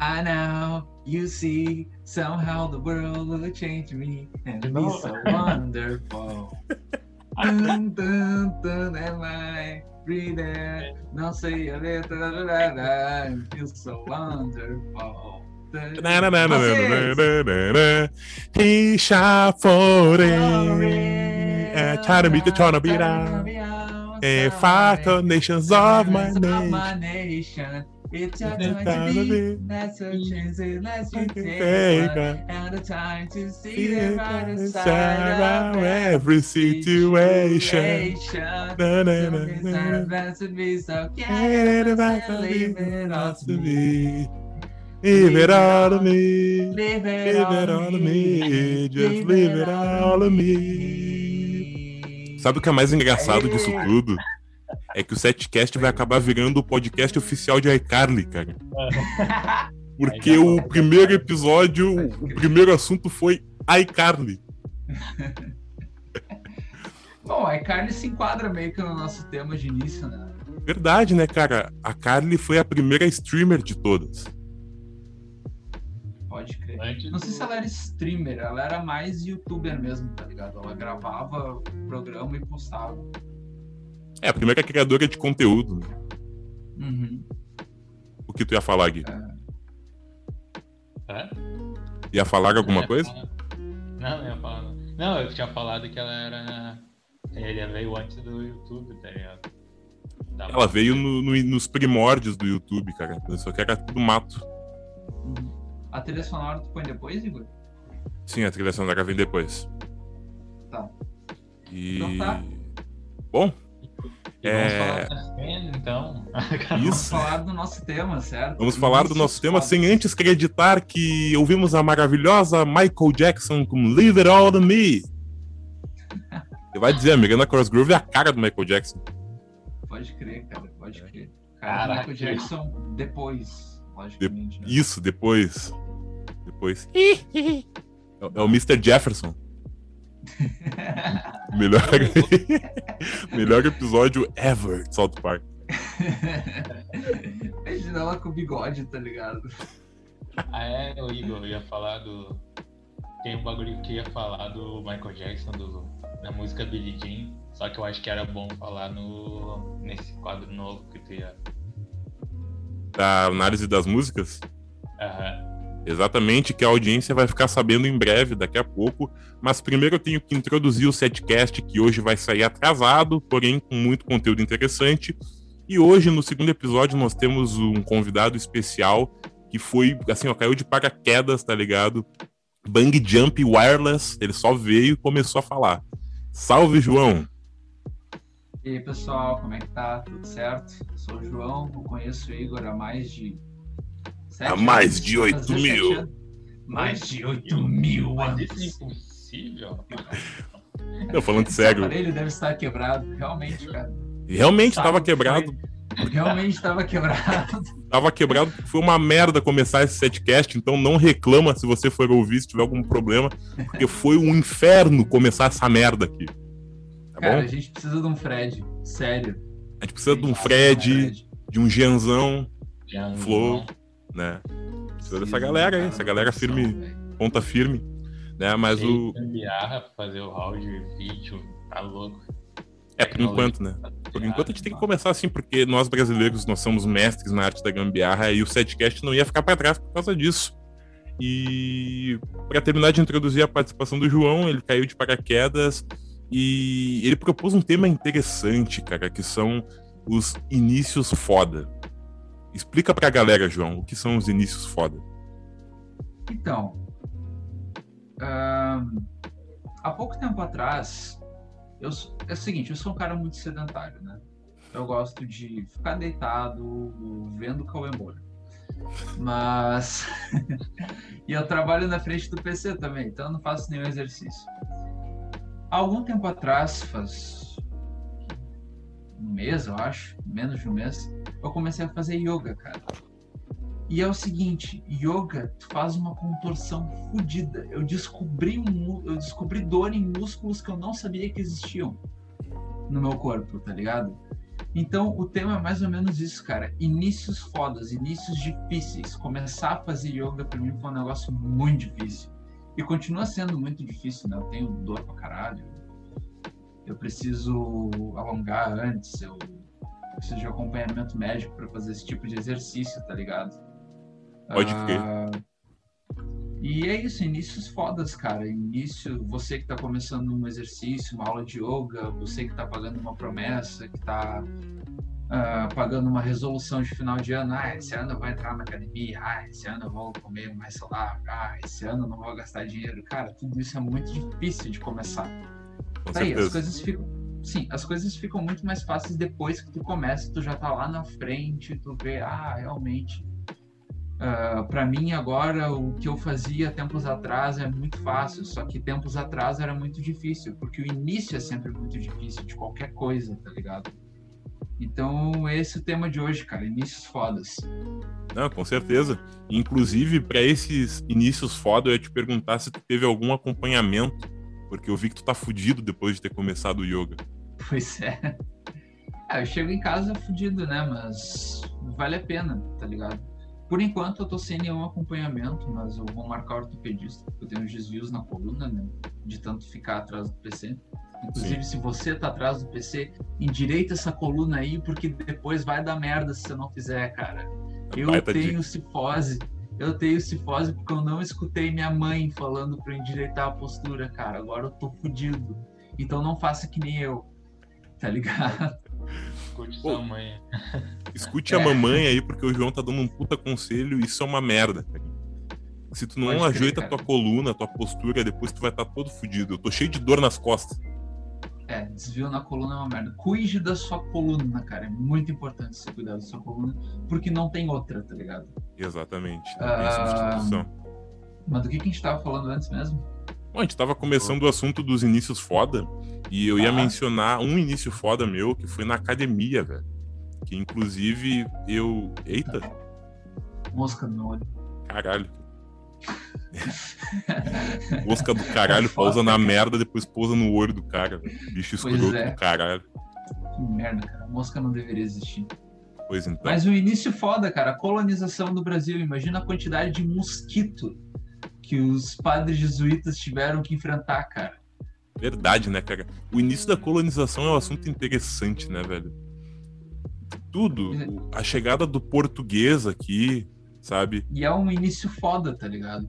I know, you see, somehow the world will change me and be so wonderful. dun, dun, dun, am I breathing? Não sei a letra, da, da, da, and feel so wonderful. Rishafore. Oh, eh, é, try to beat the trying to beat out. É, five nations of my nation. It's your It's time to be. be. Let's a chance it, let's you Take. And the time to see the it brighter inside side of every situation. Na, na, na, na, na. to be so Ain't careless about and leave it all to me. Leave it all to me. Leave it it all to me. Just leave it all to me. Sabe o que é mais engraçado disso tudo? É que o Setcast vai acabar virando o podcast oficial de iCarly, cara. Porque o primeiro episódio, o primeiro assunto foi iCarly. Bom, a Carly se enquadra meio que no nosso tema de início, né? Verdade, né, cara? A Carly foi a primeira streamer de todas. Pode crer. Antes Não sei do- se ela era streamer, ela era mais youtuber mesmo, tá ligado? Ela gravava o programa e postava. É, a primeira criadora de conteúdo. né? Uhum. O que tu ia falar, Gui? Hã? Ia falar alguma Não, coisa? falar- Não, eu ia falar. Não, eu tinha falado que ela era. Ele veio antes do YouTube, tá ligado? Da- Ela veio no- no- nos primórdios do YouTube, cara. Só que era tudo mato. Uhum. A trilha sonora tu põe depois, Igor? Sim, a trilha sonora vem depois. Tá. E. Então tá. Bom, E vamos É. falar da cena, então. Vamos falar do nosso tema, certo? Vamos falar do nosso tema sem antes acreditar que ouvimos a maravilhosa Michael Jackson com Leave It All to Me. Você vai dizer, a Miranda Crossgrove é a cara do Michael Jackson. Pode crer, cara, pode crer. Cara, Caraca. Michael Jackson depois, logicamente. né? Isso, depois. Depois. É, é o Mr. Jefferson. Melhor, melhor episódio ever de South Park. Imagina ela com bigode, tá ligado? Ah, é, o Igor, eu ia falar do. Tem um bagulho que eu ia falar do Michael Jackson, do... da música Billie Jean. Só que eu acho que era bom falar no... nesse quadro novo que tu ia. Da análise das músicas. Aham. Exatamente, que a audiência vai ficar sabendo em breve, daqui a pouco. Mas primeiro eu tenho que introduzir o setcast, que hoje vai sair atrasado, porém com muito conteúdo interessante. E hoje, no segundo episódio, nós temos um convidado especial que foi, assim, ó, caiu de paraquedas, tá ligado? Bang Jump Wireless, ele só veio e começou a falar. Salve, João! E aí, pessoal, como é que tá? Tudo certo? Eu sou o João, eu conheço o Igor há mais de. Sete Há mais de oito Fazer mil. sete anos. Mais de 8 mil Mas anos. isso é impossível. Eu falando Esse sério, aparelho deve estar quebrado, realmente, cara. realmente Tá, tava foi. quebrado. Realmente estava quebrado. Tava quebrado, foi uma merda começar esse setcast, então não reclama se você for ouvir, se tiver algum problema, porque foi um inferno começar essa merda aqui. Tá Cara, bom? a gente precisa de um Fred, sério. A gente precisa de um Fred, de um Gianzão, Já Flow. Né? Precisa dessa Sim, galera aí, essa galera firme, velho. ponta firme, né? Mas o. Gambiarra pra fazer o áudio e vídeo, tá louco. É, por enquanto, né? Por enquanto a gente tem que começar assim, porque nós brasileiros, nós somos mestres na arte da gambiarra e o setcast não ia ficar para trás por causa disso. E para terminar de introduzir a participação do João, ele caiu de paraquedas e ele propôs um tema interessante, cara, que são os inícios foda. Explica pra galera, João, o que são os inícios foda. Então, ahn, há pouco tempo atrás, eu, é o seguinte, eu sou um cara muito sedentário, né? Eu gosto de ficar deitado, vendo Cauê Moura. Mas. e eu trabalho na frente do PC também, então eu não faço nenhum exercício. Há algum tempo atrás, faz um mês, eu acho, menos de um mês, eu comecei a fazer yoga, cara. E é o seguinte, yoga, faz uma contorção fodida. Eu descobri eu descobri dor em músculos que eu não sabia que existiam no meu corpo, tá ligado? Então, o tema é mais ou menos isso, cara. Inícios fodas, inícios difíceis. Começar a fazer yoga pra mim foi um negócio muito difícil. E continua sendo muito difícil, né? Eu tenho dor pra caralho. Eu preciso alongar antes, eu preciso de acompanhamento médico para fazer esse tipo de exercício, tá ligado? Pode crer. Ah, e é isso, inícios fodas, cara. Início, você que tá começando um exercício, uma aula de yoga, você que tá pagando uma promessa, que tá uh, pagando uma resolução de final de ano. Ah, esse ano eu vou entrar na academia. Ah, esse ano eu vou comer mais saudável. Ah, esse ano eu não vou gastar dinheiro. Cara, tudo isso é muito difícil de começar. Com Aí, as coisas ficam. Sim, as coisas ficam muito mais fáceis depois que tu começa, tu já tá lá na frente, tu vê, ah, realmente Uh, ah, para mim agora o que eu fazia tempos atrás é muito fácil, só que tempos atrás era muito difícil, porque o início é sempre muito difícil de qualquer coisa, tá ligado? Então esse é o tema de hoje, cara, inícios fodas. Não, com certeza. Inclusive para esses inícios foda, eu ia te perguntar se tu teve algum acompanhamento, porque eu vi que tu tá fudido depois de ter começado o yoga. Pois é. Ah, eu chego em casa fudido, né? Mas vale a pena, tá ligado? Por enquanto eu tô sem nenhum acompanhamento, mas eu vou marcar ortopedista, porque eu tenho desvios na coluna, né? De tanto ficar atrás do PC. Inclusive, Sim. se você tá atrás do PC, endireita essa coluna aí, porque depois vai dar merda se você não fizer, cara. Eu tenho cifose. Eu tenho cifose porque eu não escutei minha mãe falando para endireitar a postura, cara. Agora eu tô fudido. Então não faça que nem eu. Tá ligado? Escute Pô, sua mãe. Escute é. a mamãe aí, porque o João tá dando um puta conselho e isso é uma merda, cara. Se tu não Pode ajeita a tua coluna, a tua postura, depois tu vai estar tá todo fudido. Eu tô cheio de dor nas costas. É, desvio na coluna é uma merda. Cuide da sua coluna, cara. É muito importante você cuidar da sua coluna, porque não tem outra, tá ligado? Exatamente. Não tem ah, substituição. Mas do que, que a gente tava falando antes mesmo? Bom, a gente tava começando o assunto dos inícios foda, e eu ia ah. mencionar um início foda meu, que foi na academia, velho. Que inclusive eu. Eita! Mosca no olho. Caralho. Mosca do caralho, é pousa na merda, depois pousa no olho do cara. Bicho escroto é. do caralho. Que merda, cara. Mosca não deveria existir. Pois então. Mas o início foda, cara. A colonização do Brasil. Imagina a quantidade de mosquito que os padres jesuítas tiveram que enfrentar, cara. Verdade, né, cara? O início da colonização é um assunto interessante, né, velho? Tudo. A chegada do português aqui, sabe? E é um início foda, tá ligado?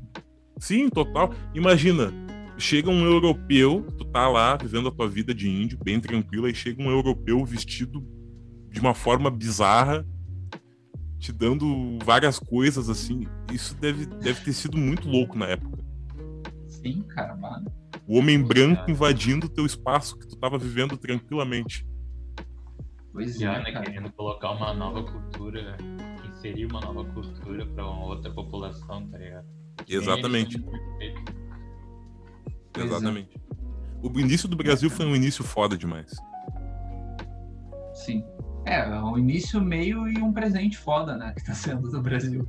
Sim, total. Imagina, chega um europeu, tu tá lá vivendo a tua vida de índio, bem tranquila, e chega um europeu vestido de uma forma bizarra, te dando várias coisas assim. Isso deve, deve ter sido muito louco na época. Sim, cara, mano. O homem branco invadindo o teu espaço que tu tava vivendo tranquilamente. Pois é, né, querendo colocar uma nova cultura, inserir uma nova cultura para uma outra população, tá ligado? Exatamente. Exatamente. O início do Brasil foi um início foda demais. Sim. É, um início meio e um presente foda, né? Que tá sendo do Brasil.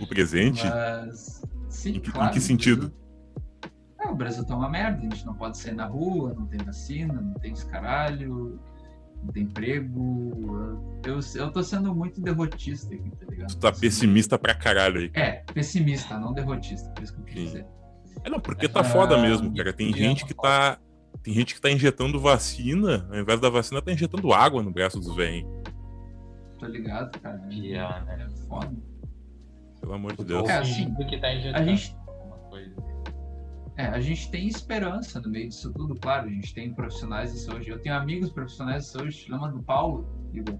O presente? Mas, sim, em, que, claro, em que sentido? É, o Brasil tá uma merda, a gente não pode sair na rua, não tem vacina, não tem esse caralho, emprego. Eu, eu tô sendo muito derrotista aqui, tá ligado? Tu tá pessimista pra caralho aí. É, pessimista, não derrotista, por isso que eu quis dizer. É, não, porque tá foda mesmo, cara. Tem gente que tá tem gente que tá injetando vacina, ao invés da vacina, tá injetando água no braço dos velhos. Tô ligado, cara. Pior, né? É foda. Pelo amor de Deus. É, assim, tá a gente... É, a gente tem esperança no meio disso tudo, claro. A gente tem profissionais de saúde. Eu tenho amigos profissionais de saúde. Lembra do Paulo, Igor?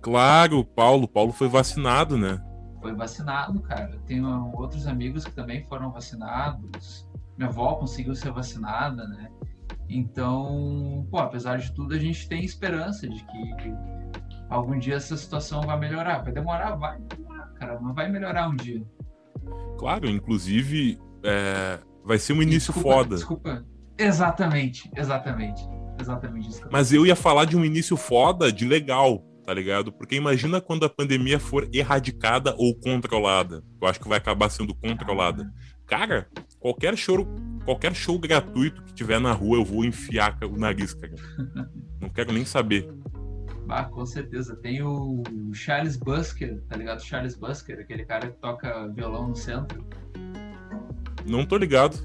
Claro, o Paulo. O Paulo foi vacinado, né? Foi vacinado, cara. Tenho outros amigos que também foram vacinados. Minha avó conseguiu ser vacinada, né? Então, pô, apesar de tudo, a gente tem esperança de que algum dia essa situação vai melhorar. Vai demorar, vai demorar, cara, mas vai melhorar um dia. Claro, inclusive, é, vai ser um início desculpa, foda. Desculpa. Exatamente, exatamente. Exatamente isso. Mas eu ia falar de um início foda de legal, tá ligado? Porque imagina quando a pandemia for erradicada ou controlada. Eu acho que vai acabar sendo controlada. Cara, qualquer show, qualquer show gratuito que tiver na rua, eu vou enfiar o nariz, cara. Não quero nem saber. Ah, com certeza. Tem o Charles Busker, tá ligado? Charles Busker, aquele cara que toca violão no centro. Não tô ligado.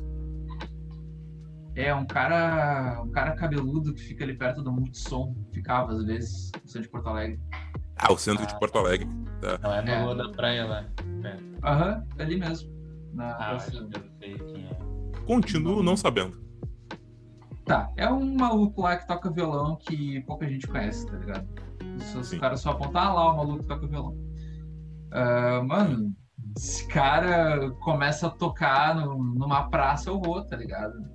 É, um cara, um cara cabeludo que fica ali perto do Multissom. Ficava, às vezes, no centro de Porto Alegre. Ah, o centro ah, de Porto Alegre. Tá. Não é no é. da praia lá. Aham, é. ali mesmo. Na ah, eu sei quem é. Continuo não sabendo. Tá, é um maluco lá que toca violão que pouca gente conhece, tá ligado? Os caras só apontam, ah lá, o maluco que toca violão. Uh, mano, esse cara começa a tocar no, numa praça, eu vou, tá ligado?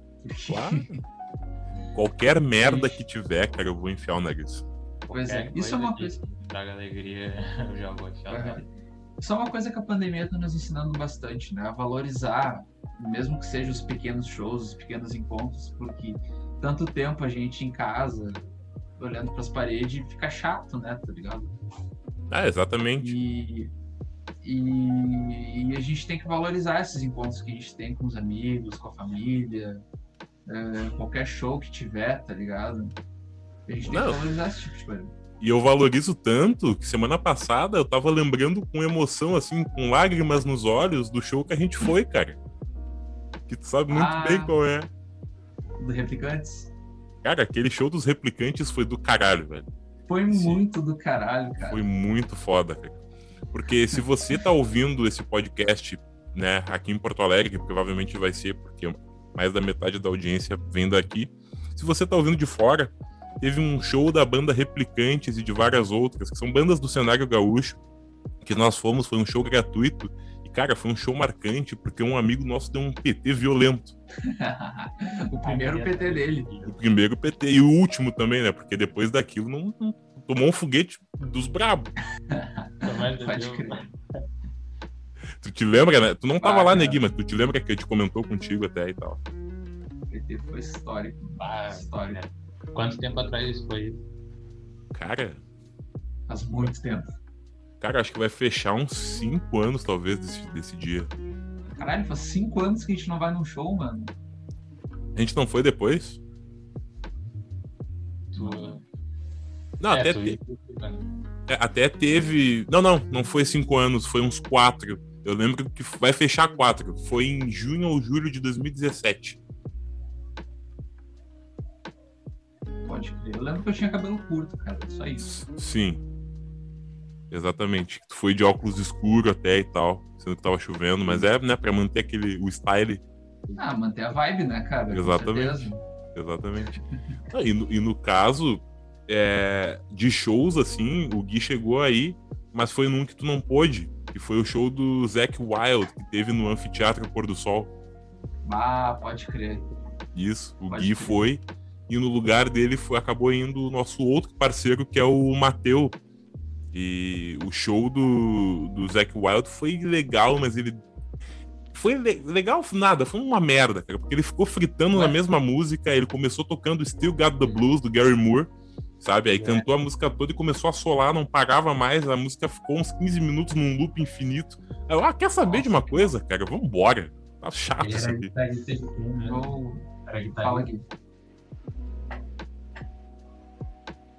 Claro. Qualquer merda que tiver, cara, eu vou enfiar o nariz. Pois é, isso é uma coisa. Traga alegria, eu já vou enfiar o nariz. Isso é uma coisa que a pandemia está nos ensinando bastante, né? A valorizar, mesmo que sejam os pequenos shows, os pequenos encontros, porque tanto tempo a gente em casa, olhando para as paredes, fica chato, né? Tá ligado? Ah, exatamente. E, e, e, a gente tem que valorizar esses encontros que a gente tem com os amigos, com a família, é, qualquer show que tiver, tá ligado? A gente tem Não. que valorizar esse tipo de coisa. E eu valorizo tanto que semana passada eu tava lembrando com emoção, assim, com lágrimas nos olhos do show que a gente foi, cara. Que tu sabe muito ah, bem qual é. Do Replicantes? Cara, aquele show dos Replicantes foi do caralho, velho. Foi Sim. muito do caralho, cara. Foi muito foda, cara. Porque se você tá ouvindo esse podcast, né, aqui em Porto Alegre, que provavelmente vai ser, porque mais da metade da audiência vem daqui. Se você tá ouvindo de fora, teve um show da banda Replicantes e de várias outras, que são bandas do cenário gaúcho, que nós fomos, foi um show gratuito. Cara, foi um show marcante, porque um amigo nosso deu um PT violento. o primeiro PT dele. O primeiro PT. E o último também, né? Porque depois daquilo não, não tomou um foguete dos brabos. Pode crer. Tu te lembra, né? Tu não tava ah, lá, Negui, mas tu te lembra que a gente comentou contigo até e tal. O PT foi histórico. Ah, histórico. Né? Quanto tempo atrás foi Cara. Faz muito tempo. Cara, acho que vai fechar uns 5 anos, talvez, desse, desse dia. Caralho, faz 5 anos que a gente não vai num show, mano. A gente não foi depois? Tu... Não, é, até, te... é, até teve. Não, não, não foi 5 anos, foi uns 4. Eu lembro que vai fechar 4. Foi em junho ou julho de 2017. pode crer. Eu lembro que eu tinha cabelo curto, cara, só isso. Sim. Exatamente. Tu foi de óculos escuro até e tal, sendo que tava chovendo, mas é, né, pra manter aquele, o style. Ah, manter a vibe, né, cara? Exatamente. Exatamente. ah, e, no, e no caso, é, de shows, assim, o Gui chegou aí, mas foi num que tu não pôde, que foi o show do Zac Wild, que teve no Anfiteatro Pôr do Sol. Ah, pode crer. Isso, o pode Gui crer. foi e no lugar dele foi, acabou indo o nosso outro parceiro, que é o Mateu. E o show do, do Zac Wild foi legal, mas ele. Foi le legal nada, foi uma merda, cara, porque ele ficou fritando Ué. na mesma música, ele começou tocando Still Got the Blues do Gary Moore, sabe? Aí é. cantou a música toda e começou a solar, não parava mais, a música ficou uns 15 minutos num loop infinito. Aí eu, ah, quer saber Nossa, de uma coisa, cara? Vambora. Tá chato isso aqui. Fala aqui.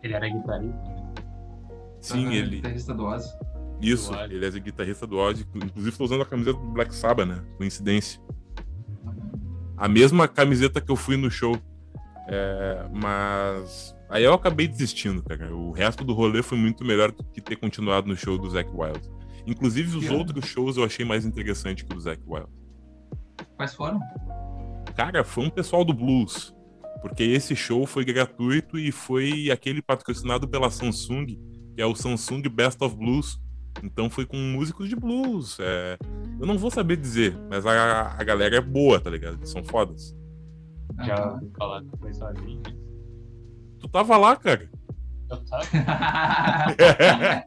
Ele era guitarrista? Sim, ele. Guitarrista do Ozzy. Isso, do ele é guitarrista do Ozzy. Inclusive, tô usando a camiseta do Black Sabbath, né? Coincidência. A mesma camiseta que eu fui no show. É, mas. Aí eu acabei desistindo, cara. O resto do rolê foi muito melhor do que ter continuado no show do Zac Wild. Inclusive, os que outros shows eu achei mais interessante que o do Zac Wild. Quais foram? Cara, foi um pessoal do blues porque esse show foi gratuito e foi aquele patrocinado pela Samsung, que é o Samsung Best of Blues. Então foi com músicos de blues. É... Eu não vou saber dizer, mas a, a galera é boa, tá ligado? Eles são fodas. Já ouvi falar que foi sozinho. Tu tava lá, cara. Eu tava.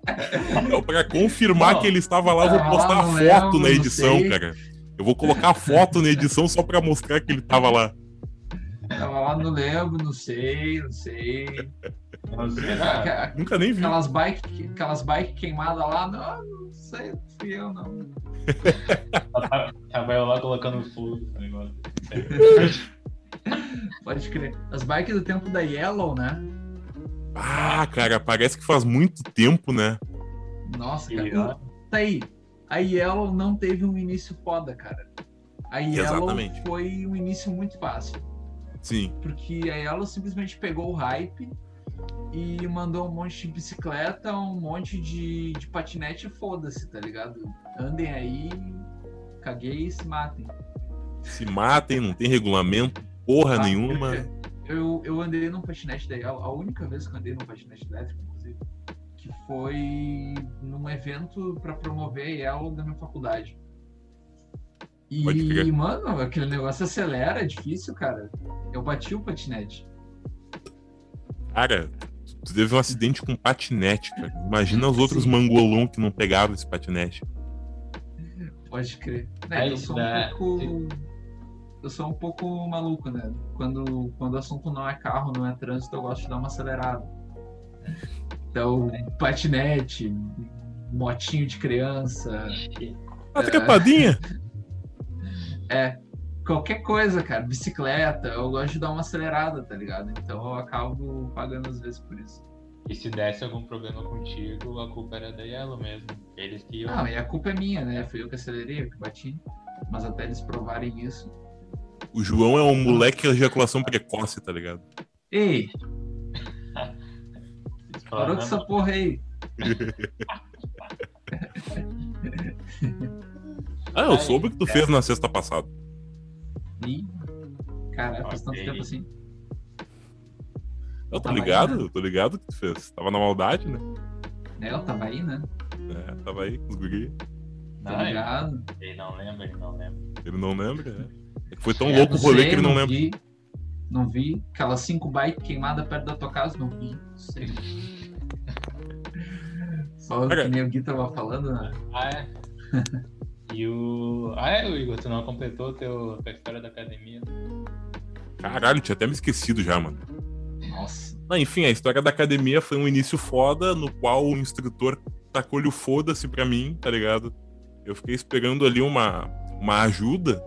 então, pra confirmar que ele estava lá, eu vou postar a foto na edição, cara. Eu vou colocar a foto na edição só pra mostrar que ele tava lá. Tava lá, não lembro, não sei, não sei. Não sei Nunca nem vi. Aquelas bike, aquelas bike queimadas lá, não, não sei, fui eu, não. Tava eu lá colocando fogo negócio. Pode crer. As bikes do tempo da Yellow, né? Ah, cara, parece que faz muito tempo, né? Nossa, cara. Tá aí. A Yellow não teve um início foda, cara. A Yellow Exatamente. foi um início muito fácil. Sim. Porque a Yellow simplesmente pegou o hype e mandou um monte de bicicleta, um monte de, de patinete foda-se, tá ligado? Andem aí, caguei e se matem. Se matem, não tem regulamento, porra ah, nenhuma. Eu, eu andei num patinete da Yellow, a única vez que eu andei num patinete elétrico, inclusive, que foi num evento para promover a Yellow da minha faculdade. E, mano, aquele negócio acelera, é difícil, cara. Eu bati o patinete. Cara, tu teve um acidente com patinete, cara. Imagina os outros Sim. mangolão que não pegavam esse patinete. Pode crer. É, eu sou um né? pouco. Eu sou um pouco maluco, né? Quando, quando o assunto não é carro, não é trânsito, eu gosto de dar uma acelerada. Então, patinete, motinho de criança. A trepadinha? É, qualquer coisa, cara. Bicicleta, eu gosto de dar uma acelerada, tá ligado? Então eu acabo pagando às vezes por isso. E se desse algum problema contigo, a culpa era da Yellow mesmo. Eles que iam. Não, e a culpa é minha, né? Fui eu que acelerei, eu que bati. Mas até eles provarem isso. O João é um moleque de ejaculação precoce, tá ligado? Ei! Parou com essa porra aí. ah, eu soube o que tu fez na sexta passada. Ih, caraca, faz tanto tempo assim. Eu tô ligado, aí, né? tô ligado que tu fez. Tava na maldade, né? É, eu tava aí, né? É, tava aí com os guri. Tá ligado? Ele não lembra, ele não lembra. Ele não lembra, é. é que foi tão é, louco o rolê sei, que ele não, não lembra. Vi, não vi. Aquelas 5 bytes queimadas perto da tua casa, não vi. Não sei. Só Cara, que nem o Gui tava falando, né? Ah, é? e o. Ah, é, Igor, tu não completou teu, tua história da academia? Caralho, tinha até me esquecido já, mano. Nossa. Ah, enfim, a história da academia foi um início foda, no qual o instrutor tacou-lhe o foda-se pra mim, tá ligado? Eu fiquei esperando ali uma, uma ajuda.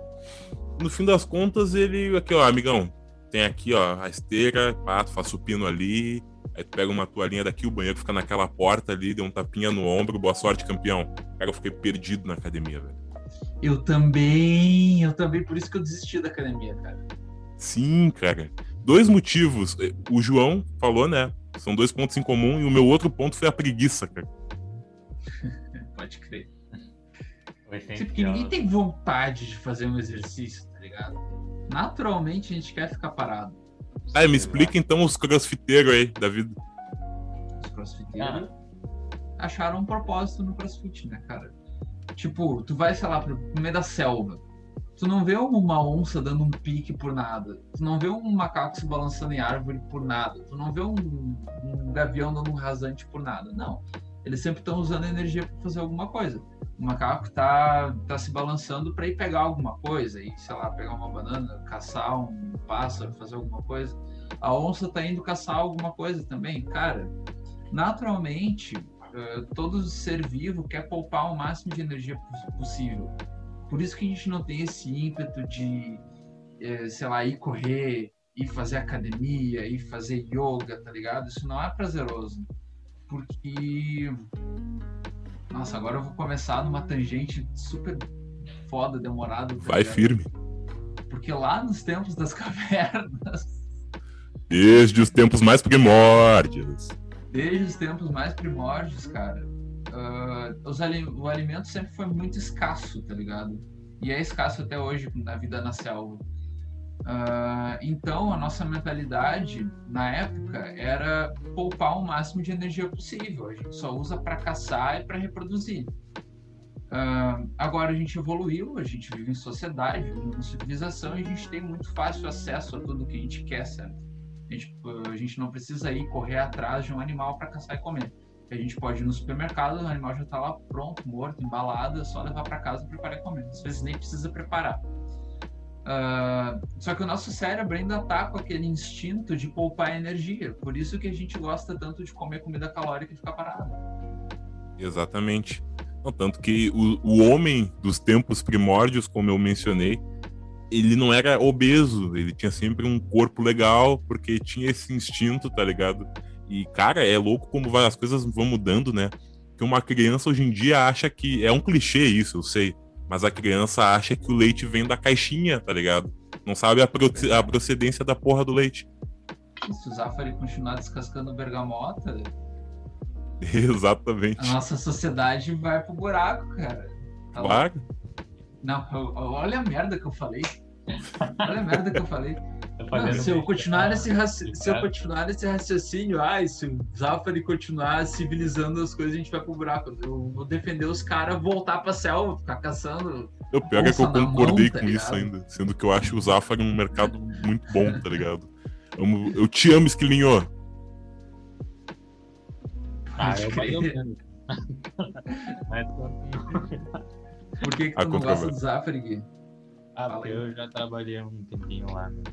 No fim das contas, ele. Aqui, ó, amigão, tem aqui, ó, a esteira, pá, tu faz supino ali, Aí tu pega uma toalhinha daqui, o banheiro fica naquela porta ali, deu um tapinha no ombro, boa sorte, campeão. Cara, eu fiquei perdido na academia, velho. Eu também, eu também, por isso que eu desisti da academia, cara. Sim, cara. Dois motivos. O João falou, né? São dois pontos em comum, e o meu outro ponto foi a preguiça, cara. Pode crer. Porque ninguém tem vontade de fazer um exercício, tá ligado? Naturalmente a gente quer ficar parado. Ah, me explica então os crossfiteiros aí da vida. Os crossfiteiros ah. acharam um propósito no crossfit, né, cara? Tipo, tu vai, sei lá, pro meio da selva. Tu não vê uma onça dando um pique por nada. Tu não vê um macaco se balançando em árvore por nada. Tu não vê um, um gavião dando um rasante por nada. Não. Eles sempre estão usando energia para fazer alguma coisa. O macaco tá, tá se balançando para ir pegar alguma coisa, e sei lá, pegar uma banana, caçar um pássaro, fazer alguma coisa. A onça tá indo caçar alguma coisa também. Cara, naturalmente, uh, todo ser vivo quer poupar o máximo de energia possível. Por isso que a gente não tem esse ímpeto de, uh, sei lá, ir correr, ir fazer academia, ir fazer yoga, tá ligado? Isso não é prazeroso porque. Nossa, agora eu vou começar numa tangente super foda, demorada. Tá Vai firme. Porque lá nos tempos das cavernas. Desde os tempos mais primórdios. Desde os tempos mais primórdios, cara. Uh, os, o alimento sempre foi muito escasso, tá ligado? E é escasso até hoje na vida na selva. Uh, então, a nossa mentalidade na época era poupar o máximo de energia possível. A gente só usa para caçar e para reproduzir. Uh, agora a gente evoluiu, a gente vive em sociedade, vive em civilização e a gente tem muito fácil acesso a tudo que a gente quer, certo? A gente, a gente não precisa ir correr atrás de um animal para caçar e comer. A gente pode ir no supermercado, o animal já está lá pronto, morto, embalado, é só levar para casa, preparar e comer. Às vezes nem precisa preparar. Uh, só que o nosso cérebro ainda está com aquele instinto de poupar energia. Por isso que a gente gosta tanto de comer comida calórica e ficar parado. Exatamente. Não, tanto que o, o homem dos tempos primórdios, como eu mencionei, ele não era obeso, ele tinha sempre um corpo legal, porque tinha esse instinto, tá ligado? E, cara, é louco como as coisas vão mudando, né? Que uma criança hoje em dia acha que. É um clichê isso, eu sei. Mas a criança acha que o leite vem da caixinha, tá ligado? Não sabe a, a procedência da porra do leite. Se o Zafari continuar descascando bergamota, Exatamente. a nossa sociedade vai pro buraco, cara. Tá Claro. Não, eu- olha a merda que eu falei. Olha a merda que eu falei. Não, se, eu continuar nesse raci- se eu continuar nesse raciocínio, ai, se o Zafari continuar civilizando as coisas, a gente vai pro buraco. Eu vou defender os caras voltar pra selva, ficar caçando. O pior é que eu concordei mão, tá com isso ligado? ainda. Sendo que eu acho o Zafari um mercado muito bom, tá ligado? Amo- Eu te amo, Esquilinho. Ah, eu tô- Por que, que A tu não gosta do Zafari, Gui? Ah, porque eu já trabalhei um tempinho lá, né?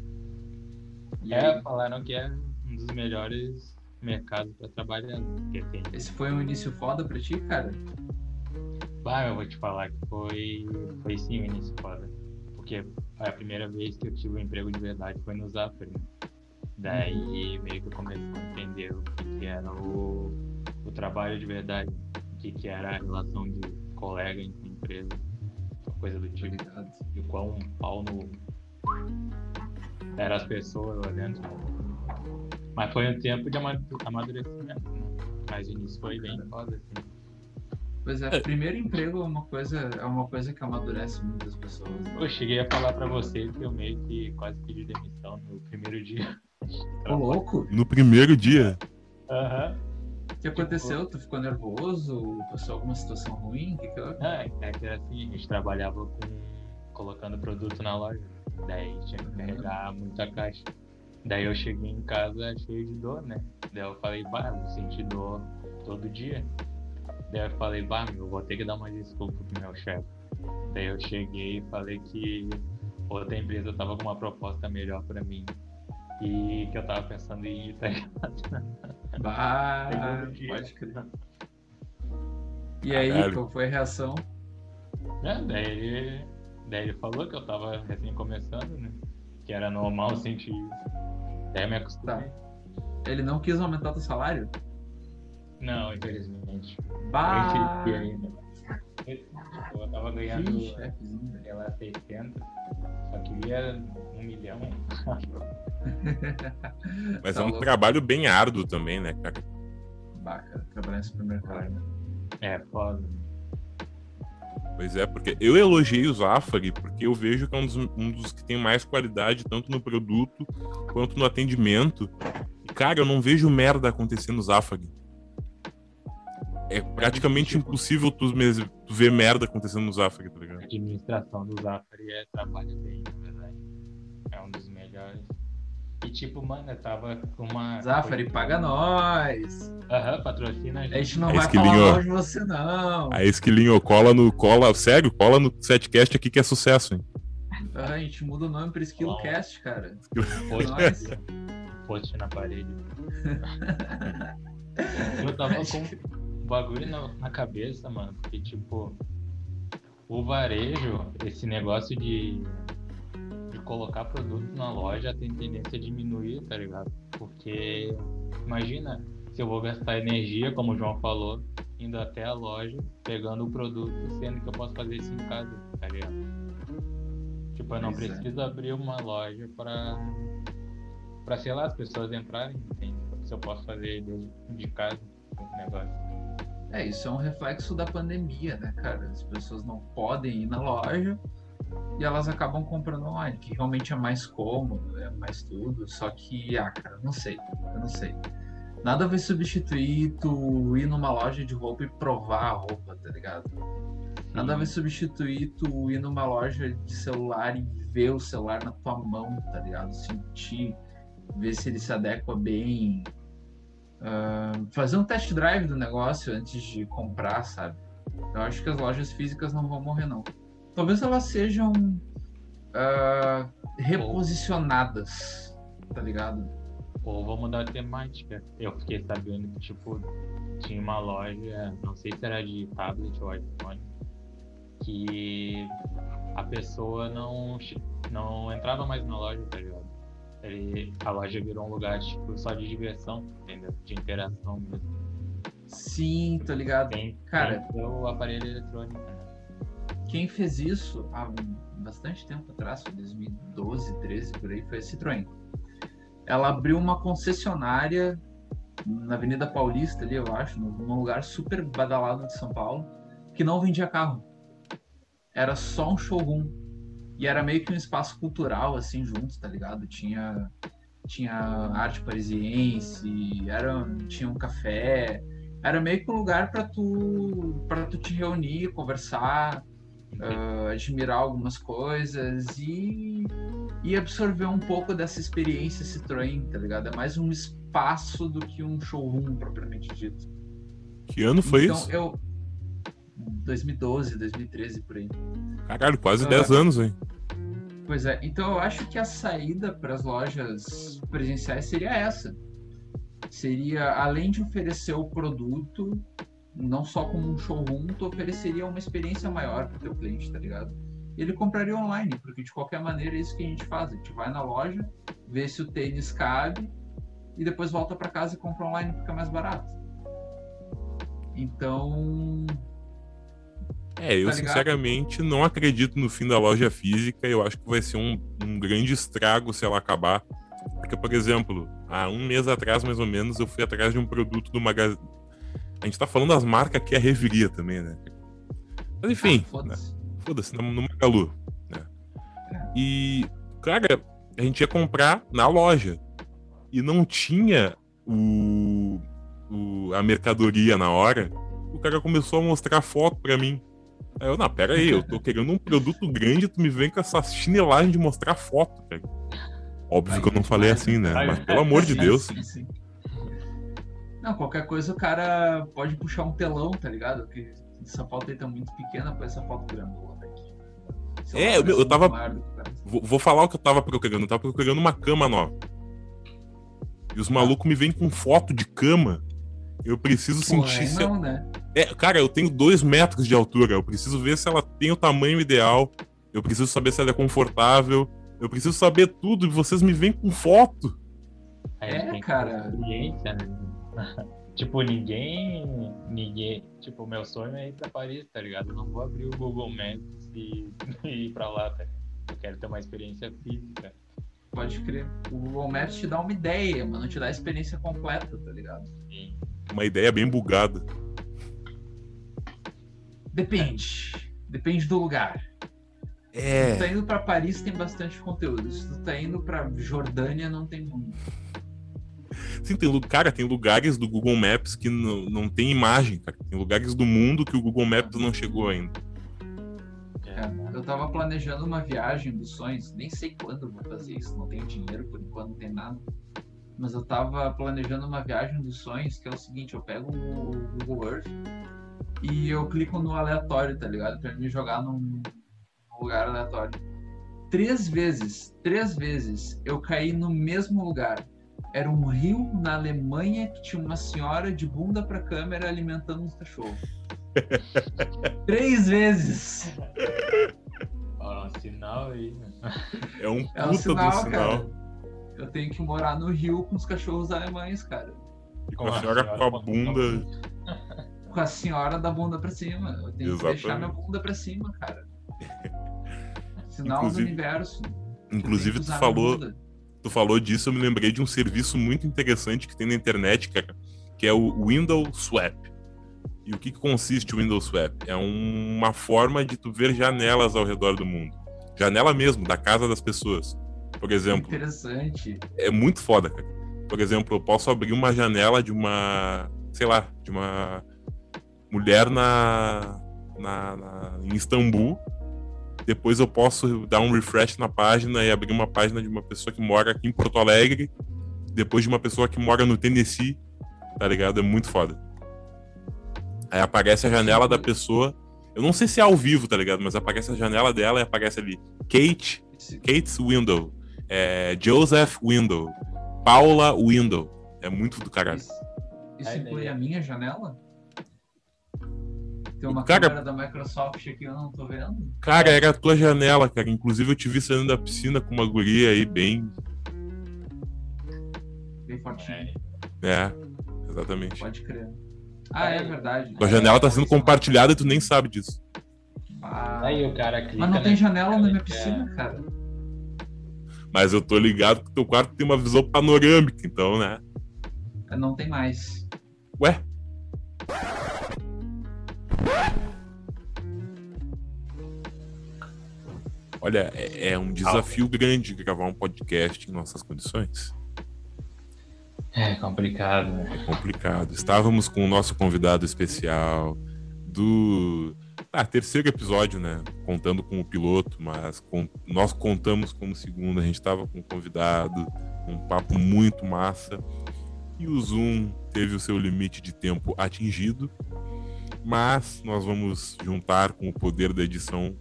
E É, aí, falaram que é um dos melhores mercados pra trabalhar. tem. esse foi um início foda pra ti, cara? Bah, eu vou te falar que foi. Foi sim o início foda. Porque a primeira vez que eu tive um emprego de verdade foi no Zafari. né? Daí meio que eu comecei a entender o que, que era o, o trabalho de verdade. O que, que era a relação de colega entre empresa. Coisa do tipo. E o quão pau no. Era as pessoas lá dentro. Mas foi um tempo de ama- amadurecimento, né? Mas o início foi bem foda, assim. Pois é, É. primeiro emprego é uma coisa, é uma coisa que amadurece muitas pessoas. né? Eu cheguei a falar pra você que eu meio que quase pedi demissão no primeiro dia. Ô, louco, No primeiro dia. Aham. o que aconteceu? Tu ficou nervoso? Passou alguma situação ruim? O que que? Ah, é que era assim, a gente trabalhava com colocando produto na loja. Daí tinha que carregar muita caixa. Daí eu cheguei em casa cheio de dor, né? Daí eu falei, bah, eu senti dor todo dia. Daí eu falei, bah, meu, eu vou ter que dar uma desculpa pro meu chefe. Daí eu cheguei e falei que outra empresa tava com uma proposta melhor pra mim. E que eu tava pensando em ir, tá ligado? Bah, pode crer. E aí, Caralho. qual foi a reação? É, daí, ele, daí ele falou que eu tava recém começando, né? Que era normal sentir isso. Daí eu me acostumei. Ele não quis aumentar teu salário? Não, infelizmente. Bah, Eu ainda. Eu tava ganhando, chefezinho. sei lá, 600. Só queria um milhão. Mas Tá é um louco. trabalho bem árduo também, né, cara? Bah, cara, trabalhar em supermercado. né? É, foda. Pois é, porque eu elogiei o Zafari porque eu vejo que é um dos, um dos que tem mais qualidade, tanto no produto quanto no atendimento. E, cara, eu não vejo merda acontecendo no Zafari. É praticamente tipo- impossível tu, tu ver merda acontecendo no Zafari, tá A ligado? administração do Zafari é, trabalha bem, na E tipo, mano, eu tava com uma. Zafari, paga nós! Aham, patrocina a A gente. gente não É vai esquilinho, falar mal de você, não. Aí, Esquilinho, cola no. Cola, sério, cola no setcast aqui que é sucesso, hein? Ah, a gente muda o nome pra SkillCast, cara. Post, Nós. post na parede. Eu tava com um bagulho na, na cabeça, mano. Porque, tipo, o varejo, esse negócio de colocar produto na loja tem tendência a diminuir, tá ligado? Porque, imagina, se eu vou gastar energia, como o João falou, indo até a loja, pegando o produto, sendo que eu posso fazer isso em casa, tá ligado? Tipo, eu não Pois é. preciso abrir uma loja pra, pra, sei lá, as pessoas entrarem, entende? Se eu posso fazer de casa o negócio. É, isso é um reflexo da pandemia, né, cara? As pessoas não podem ir na loja e elas acabam comprando online, que realmente é mais cômodo, é mais tudo. Só que, ah, cara, não sei, eu não sei. Nada vai substituir tu ir numa loja de roupa e provar a roupa, tá ligado? Nada vai substituir tu ir numa loja de celular e ver o celular na tua mão, tá ligado? Sentir, ver se ele se adequa bem. Ah, fazer um test drive do negócio antes de comprar, sabe? Eu acho que as lojas físicas não vão morrer, não. Talvez elas sejam ah, reposicionadas, tá ligado? Ou vou mudar a temática. Eu fiquei sabendo que, tipo, tinha uma loja, não sei se era de tablet ou iPhone, que a pessoa não, não entrava mais na loja, tá ligado? ele, a loja virou um lugar tipo, só de diversão, entendeu? De interação mesmo. Sim, tô ligado. Tem, Cara, tem o aparelho eletrônico. Né? Quem fez isso há bastante tempo atrás, foi 2012, 13 por aí, foi a Citroën. Ela abriu uma concessionária na Avenida Paulista ali, eu acho, num lugar super badalado de São Paulo, que não vendia carro. Era só um showroom. E era meio que um espaço cultural, assim, juntos, tá ligado? Tinha, tinha arte parisiense, era, tinha um café. Era meio que um lugar para tu, pra tu te reunir, conversar, uh, admirar algumas coisas e, e absorver um pouco dessa experiência Citroën, tá ligado? É mais um espaço do que um showroom propriamente dito. Que ano foi então, isso? Eu, 2012, 2013, por aí. Caralho, quase Ah. 10 anos, hein? Pois é, então eu acho que a saída para as lojas presenciais seria essa. Seria, além de oferecer o produto, não só como um showroom, tu ofereceria uma experiência maior para o teu cliente, tá ligado? Ele compraria online, porque de qualquer maneira é isso que a gente faz. A gente vai na loja, vê se o tênis cabe e depois volta para casa e compra online porque é mais barato. Então, É, eu Tá sinceramente não acredito no fim da loja física. Eu acho que vai ser um, um grande estrago se ela acabar. Porque, por exemplo, há um mês atrás, mais ou menos, eu fui atrás de um produto do magazine. A gente tá falando das marcas que é reviria também, né? Mas enfim, ah, foda-se. foda-se, no, no Magalu. Né? E, cara, a gente ia comprar na loja. E não tinha o, o- a mercadoria na hora. O cara começou a mostrar foto pra mim. Aí eu, não, pera aí, eu tô querendo um produto grande, tu me vem com essa chinelagem de mostrar foto, cara. Óbvio que eu não falei assim, né? Mas pelo amor de Deus. sim, sim. Não, qualquer coisa o cara pode puxar um telão, tá ligado? Porque essa foto aí tá muito pequena pra essa foto grandona aqui. Sei É, lá, eu- eu tava-. Vou, vou falar o que eu tava procurando. Eu tava procurando uma cama nova. E os malucos me vêm com foto de cama. Eu preciso Porra, sentir aí se. não, né? É, cara, eu tenho dois metros de altura. Eu preciso ver se ela tem o tamanho ideal. Eu preciso saber se ela é confortável. Eu preciso saber tudo. E vocês me vêm com foto. É, cara. né? tipo, ninguém. Ninguém. Tipo, meu sonho é ir pra Paris, tá ligado? Eu não vou abrir o Google Maps e, e ir pra lá, tá ligado? Eu quero ter uma experiência física. Pode crer. O Google Maps te dá uma ideia, mas não te dá a experiência completa, tá ligado? E Uma ideia bem bugada. Depende. Depende do lugar. Se tu É. tá indo pra Paris, tem bastante conteúdo. Se tu tá indo pra Jordânia, não tem muito. Sim, tem, cara, tem lugares do Google Maps que não, não tem imagem, cara. Tem lugares do mundo que o Google Maps não chegou ainda. É, eu tava planejando uma viagem dos sonhos, nem sei quando eu vou fazer isso, não tenho dinheiro por enquanto, não tem nada. Mas eu tava planejando uma viagem dos sonhos, que é o seguinte, eu pego o Google Earth e eu clico no aleatório, tá ligado? Pra me jogar num lugar aleatório. Três vezes, três vezes eu caí no mesmo lugar. Era um rio na Alemanha que tinha uma senhora de bunda pra câmera alimentando uns cachorros. Três vezes! Ó, um sinal aí, né? É um É um puta sinal, do sinal. cara. Eu tenho que morar no Rio com os cachorros alemães, cara. E com Com a a senhora senhora com a bunda. Com a senhora da bunda pra cima. Eu tenho que deixar Exatamente. minha bunda pra cima, cara. Sinal Inclusive- do universo. Inclusive, tu falou, bunda. Tu falou disso, eu me lembrei de um serviço muito interessante que tem na internet, cara, que é o Window Swap. E o que, que consiste o Window Swap? É um- uma forma de tu ver janelas ao redor do mundo. Janela mesmo, da casa das pessoas. Por exemplo, Interessante. é muito foda, cara. Por exemplo, eu posso abrir uma janela de uma, sei lá, de uma mulher na, na, na- em Istambul. Depois eu posso dar um refresh na página e abrir uma página de uma pessoa que mora aqui em Porto Alegre. Depois de uma pessoa que mora no Tennessee. Tá ligado? É muito foda. Aí aparece a janela da pessoa. Eu não sei se é ao vivo, tá ligado? Mas aparece a janela dela e aparece ali Kate Kate's Window, é, Joseph Window, Paula Window. É muito do caralho. Isso, isso inclui a minha janela? Tem uma Cara- câmera da Microsoft aqui que eu não tô vendo? Cara, era a tua janela, cara. Inclusive eu te vi saindo da piscina com uma guria aí bem. Bem fortinho. É, exatamente. Pode crer. Ah, é verdade. Tua janela tá sendo compartilhada e tu nem sabe disso. Ah, Aí o cara clica. mas não tem né? janela na minha É. piscina, cara. Mas eu tô ligado que teu quarto tem uma visão panorâmica, então, né? Não tem mais. Ué? Olha, é, é um desafio grande gravar um podcast em nossas condições. É complicado, né? É complicado. Estávamos com o nosso convidado especial do ah, terceiro episódio, né? Contando com o piloto, mas com- nós contamos como segundo. A gente estava com um convidado, um papo muito massa. E o Zoom teve o seu limite de tempo atingido. Mas nós vamos juntar com o poder da edição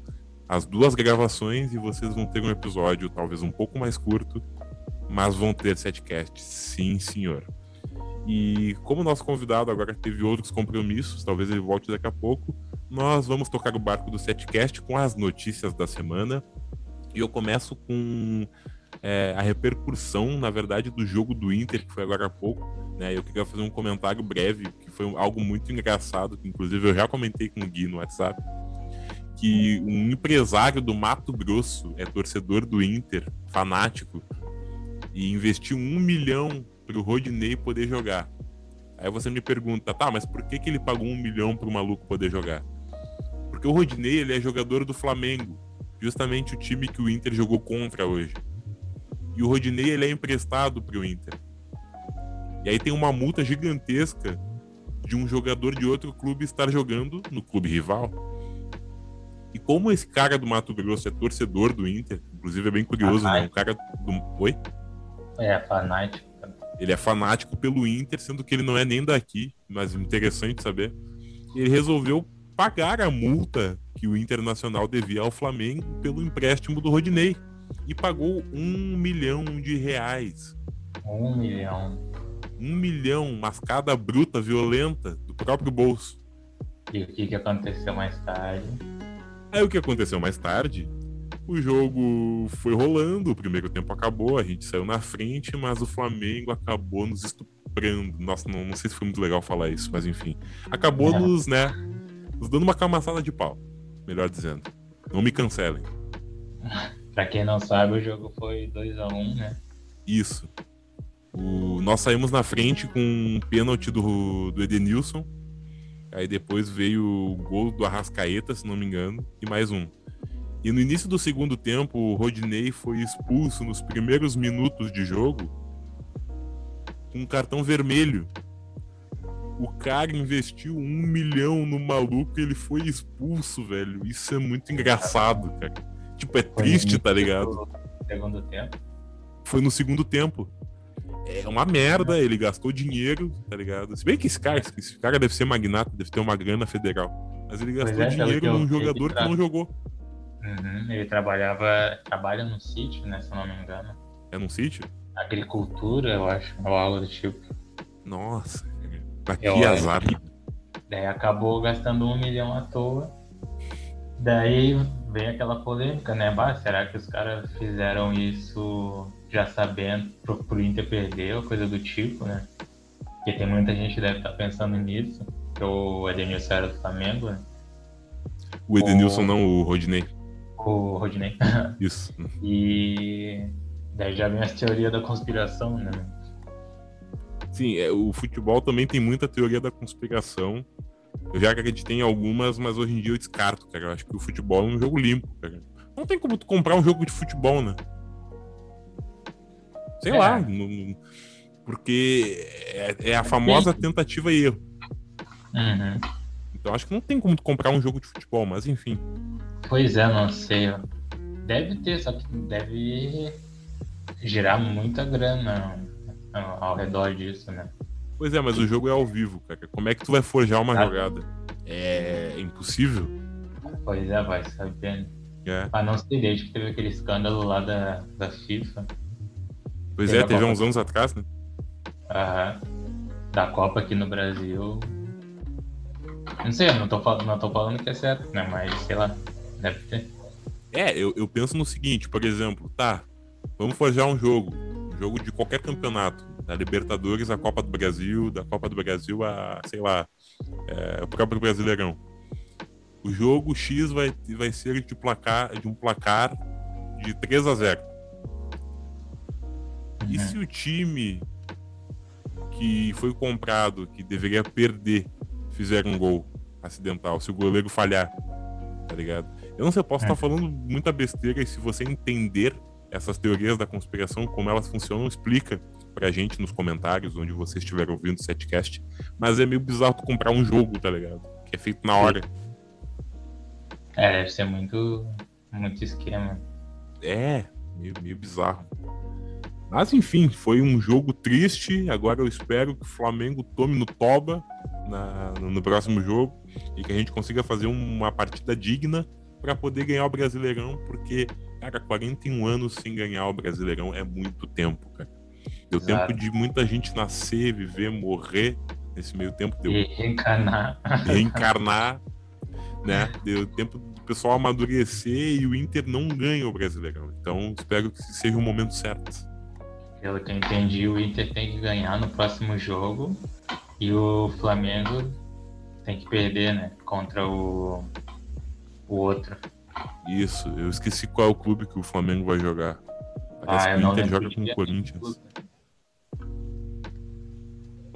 as duas gravações e vocês vão ter um episódio talvez um pouco mais curto, mas vão ter setcast, sim, senhor. E como nosso convidado agora teve outros compromissos, talvez ele volte daqui a pouco, nós vamos tocar o barco do setcast com as notícias da semana. E eu começo com é, a repercussão, na verdade, do jogo do Inter, que foi agora há pouco. Né? Eu queria fazer um comentário breve, que foi algo muito engraçado, que inclusive eu já comentei com o Gui no WhatsApp, que um empresário do Mato Grosso é torcedor do Inter, fanático, e investiu um milhão pro Rodinei poder jogar. Aí você me pergunta, tá, mas por que, que ele pagou um milhão pro maluco poder jogar? Porque o Rodinei, ele é jogador do Flamengo, justamente o time que o Inter jogou contra hoje. E o Rodinei, ele é emprestado pro Inter. E aí tem uma multa gigantesca de um jogador de outro clube estar jogando no clube rival. E como esse cara do Mato Grosso é torcedor do Inter, inclusive é bem curioso, né? Um cara do. Oi? É, fanático. Ele é fanático pelo Inter, sendo que ele não é nem daqui, mas interessante saber. Ele resolveu pagar a multa que o Internacional devia ao Flamengo pelo empréstimo do Rodinei. E pagou um milhão de reais. Um milhão. Um milhão, mascada bruta, violenta, do próprio bolso. E o que, que aconteceu mais tarde? Aí o que aconteceu mais tarde? O jogo foi rolando, o primeiro tempo acabou, a gente saiu na frente, mas o Flamengo acabou nos estuprando. Nossa, não, não sei se foi muito legal falar isso, mas enfim. Acabou É. nos, né, nos dando uma camaçada de pau, melhor dizendo. Não me cancelem. Pra quem não sabe, o jogo foi 2x1, né? Isso. O- nós saímos na frente com um pênalti do, do Edenilson. Aí depois veio o gol do Arrascaeta, se não me engano, e mais um. E no início do segundo tempo, o Rodinei foi expulso nos primeiros minutos de jogo com um cartão vermelho. O cara investiu um milhão no maluco e ele foi expulso, velho. Isso é muito engraçado, cara. Tipo, é Foi triste, tá ligado? Segundo tempo. foi no segundo tempo. É uma merda, ele gastou dinheiro, tá ligado? Se bem que esse cara, esse cara deve ser magnata, deve ter uma grana federal. Mas ele gastou é, dinheiro num jogador que não jogou. Uhum, Ele trabalhava. Trabalha no sítio, né? Se eu não me engano. É num sítio? Agricultura, eu acho, ou algo do tipo. Nossa, pra que Eu azar. Daí acabou gastando um milhão à toa. Daí vem aquela polêmica, né? Bah, será que os caras fizeram isso já sabendo pro, pro Inter perder ou coisa do tipo, né? Porque tem muita gente que deve estar pensando nisso. Que o Edenilson era do Flamengo, né? O Edenilson O- não, o Rodinei. O Rodinei. Isso. E daí já vem as teorias da conspiração, né? Sim, é, o futebol também tem muita teoria da conspiração. Eu já acreditei em algumas, mas hoje em dia eu descarto, cara. Eu acho que o futebol é um jogo limpo, cara. Não tem como tu comprar um jogo de futebol, né? Sei É. lá. não- porque é, é a famosa tentativa e erro. Uhum. Então acho que não tem como tu comprar um jogo de futebol, mas enfim. Pois é, não sei. Deve ter, só que deve girar muita grana ao redor disso, né? Pois é, mas o jogo é ao vivo, cara. Como é que tu vai forjar uma Ah. jogada? É impossível. Pois é, vai saber. É. Ah, não sei, desde que teve aquele escândalo lá da, da FIFA. Pois Teve é, a teve Copa. uns anos atrás, né? Aham. Da Copa aqui no Brasil. Não sei, eu não tô, falando, não tô falando que é certo, né? Mas sei lá, deve ter. É, eu, eu penso no seguinte, por exemplo, tá, vamos forjar um jogo, um jogo de qualquer campeonato, Da Libertadores à Copa do Brasil, da Copa do Brasil a, sei lá, é, o próprio Brasileirão. O jogo X vai, vai ser de, placar, de um placar de 3 a 0 E uhum. se o time que foi comprado, que deveria perder, fizer um gol acidental? Se o goleiro falhar, tá ligado? Eu não sei, eu posso estar é. tá falando muita besteira e se você entender essas teorias da conspiração, como elas funcionam, explica pra gente nos comentários, onde você estiver ouvindo o setcast. Mas é meio bizarro tu comprar um jogo, tá ligado? Que é feito na hora. É, deve ser muito, muito esquema. É, meio, meio bizarro. Mas enfim, foi um jogo triste. Agora eu espero que o Flamengo tome no toba na, no próximo jogo e que a gente consiga fazer uma partida digna para poder ganhar o Brasileirão, porque, cara, 41 anos sem ganhar o Brasileirão é muito tempo, cara. Deu Exato. tempo de muita gente nascer, viver, morrer. Nesse meio tempo deu. E reencarnar. Reencarnar, né? Deu tempo do pessoal amadurecer e o Inter não ganha o Brasileirão. Então, espero que seja o momento certo. Pelo que eu entendi, o Inter tem que ganhar no próximo jogo e o Flamengo tem que perder, né? Contra o, o outro. Isso, eu esqueci qual é o clube que o Flamengo vai jogar. Parece ah, que o Inter joga com o Corinthians.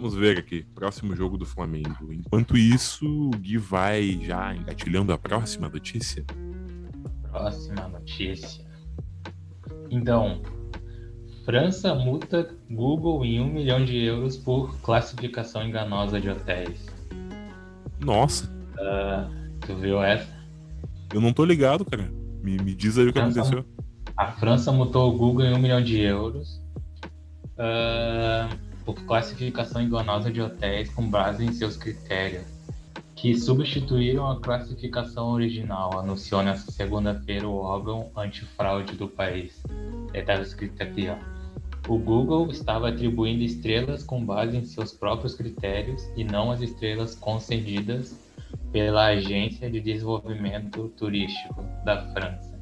Vamos ver aqui, próximo jogo do Flamengo. Enquanto isso, o Gui vai já engatilhando a próxima notícia. Próxima notícia. Então, França multa Google em um milhão de euros por classificação enganosa de hotéis. Nossa. Uh, tu viu essa? Eu não tô ligado, cara. Me, me diz aí o que França, aconteceu. A França multou o Google em um milhão de euros uh, por classificação enganosa de hotéis com base em seus critérios, que substituíram a classificação original, anunciou nesta segunda-feira o órgão antifraude do país. Estava escrito aqui, ó. O Google estava atribuindo estrelas com base em seus próprios critérios e não as estrelas concedidas pela Agência de Desenvolvimento Turístico da França.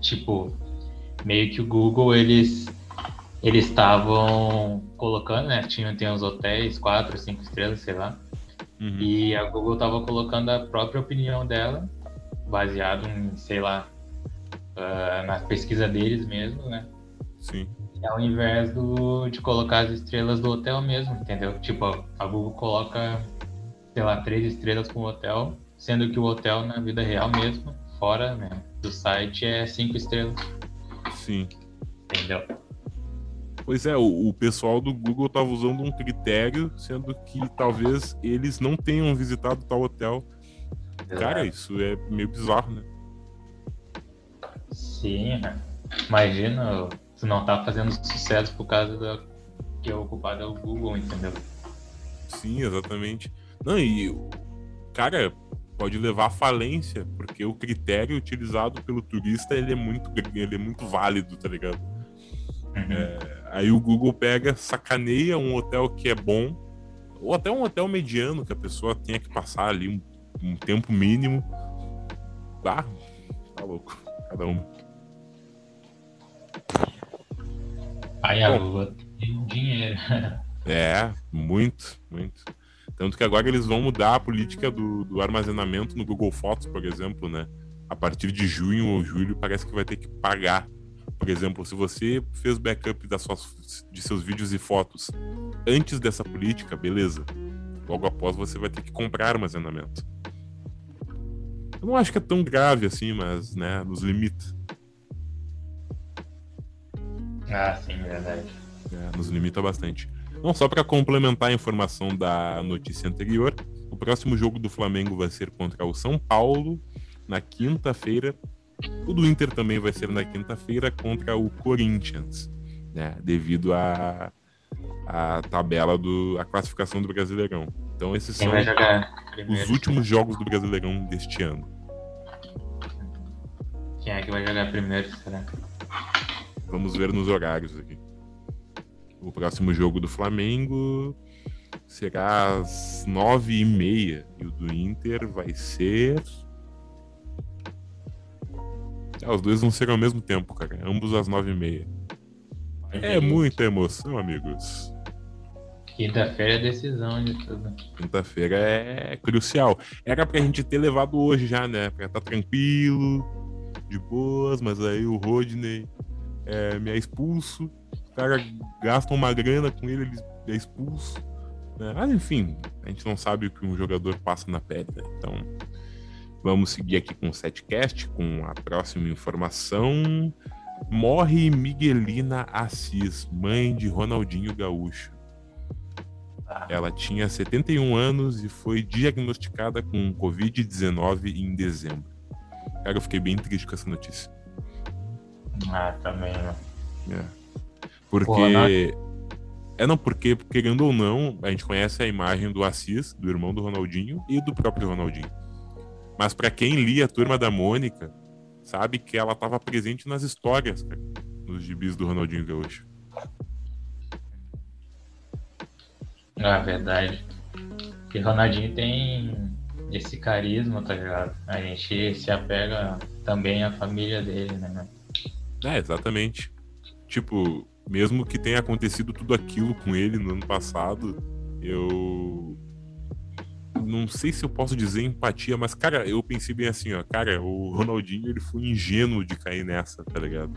Tipo, meio que o Google eles eles estavam colocando, né? Tinham tem os hotéis quatro, cinco estrelas, sei lá. Uhum. E a Google estava colocando a própria opinião dela, baseado em, sei lá, uh, na pesquisa deles mesmo, né? Sim. Ao invés do, de colocar as estrelas do hotel mesmo, entendeu? Tipo, a Google coloca, sei lá, três estrelas com o hotel, sendo que o hotel na vida real mesmo, fora né, do site, é cinco estrelas. Sim. Entendeu? Pois é, o, o pessoal do Google estava usando um critério, sendo que talvez eles não tenham visitado tal hotel. Cara, isso é meio bizarro, né? Sim, né? imagina tu não tá fazendo sucesso por causa da que é ocupado é o Google, entendeu? Sim, exatamente. Não, e cara, pode levar à falência, porque o critério utilizado pelo turista ele é muito, ele é muito válido, tá ligado? Uhum. É, aí o Google pega, sacaneia um hotel que é bom, ou até um hotel mediano que a pessoa tenha que passar ali um, um tempo mínimo. Ah, tá louco, cada um. Aí a Lua tem dinheiro. É, muito, muito. Tanto que agora eles vão mudar a política do, do, armazenamento no Google Fotos, por exemplo, né? A partir de junho ou julho parece que vai ter que pagar. Por exemplo, se você fez backup das suas, de seus vídeos e fotos antes dessa política, beleza. Logo após você vai ter que comprar armazenamento. Eu não acho que é tão grave assim, mas, né, nos limita. Ah, sim, verdade. É, nos limita bastante. Não só para complementar a informação da notícia anterior, o próximo jogo do Flamengo vai ser contra o São Paulo na quinta-feira. O do Inter também vai ser na quinta-feira contra o Corinthians, né? Devido à a, a, tabela do a classificação do Brasileirão. Então esses Quem são os últimos jogos do Brasileirão deste ano. Quem é que vai jogar primeiro, será? Vamos ver nos horários aqui. O próximo jogo do Flamengo será às nove e meia. E o do Inter vai ser. Ah, os dois vão ser ao mesmo tempo, cara. Ambos às nove e meia. É muita emoção, amigos. Quinta-feira é decisão de tudo. Quinta-feira é crucial. Era pra gente ter levado hoje já, né? Pra estar tá tranquilo, de boas, mas aí o Rodney é, me é expulso. O cara gasta uma grana com ele, ele é expulso. Né? Mas enfim, a gente não sabe o que um jogador passa na pele, né? Então vamos seguir aqui com o setcast, com a próxima informação. Morre Miguelina Assis, mãe de Ronaldinho Gaúcho. Ela tinha 71 anos e foi diagnosticada com Covid-19 em dezembro. Cara, eu fiquei bem triste com essa notícia. Ah, também, né? É. Porque. Porra, é, não, porque, querendo ou não, a gente conhece a imagem do Assis, do irmão do Ronaldinho e do próprio Ronaldinho. Mas para quem lia a turma da Mônica, sabe que ela estava presente nas histórias, cara, nos gibis do Ronaldinho Gaúcho. Ah, verdade. Porque Ronaldinho tem esse carisma, tá ligado? A gente se apega também à família dele, né? É, exatamente. Tipo, mesmo que tenha acontecido tudo aquilo com ele no ano passado, eu não sei se eu posso dizer empatia, mas, cara, eu pensei bem assim, ó, cara, o Ronaldinho, ele foi ingênuo de cair nessa, tá ligado?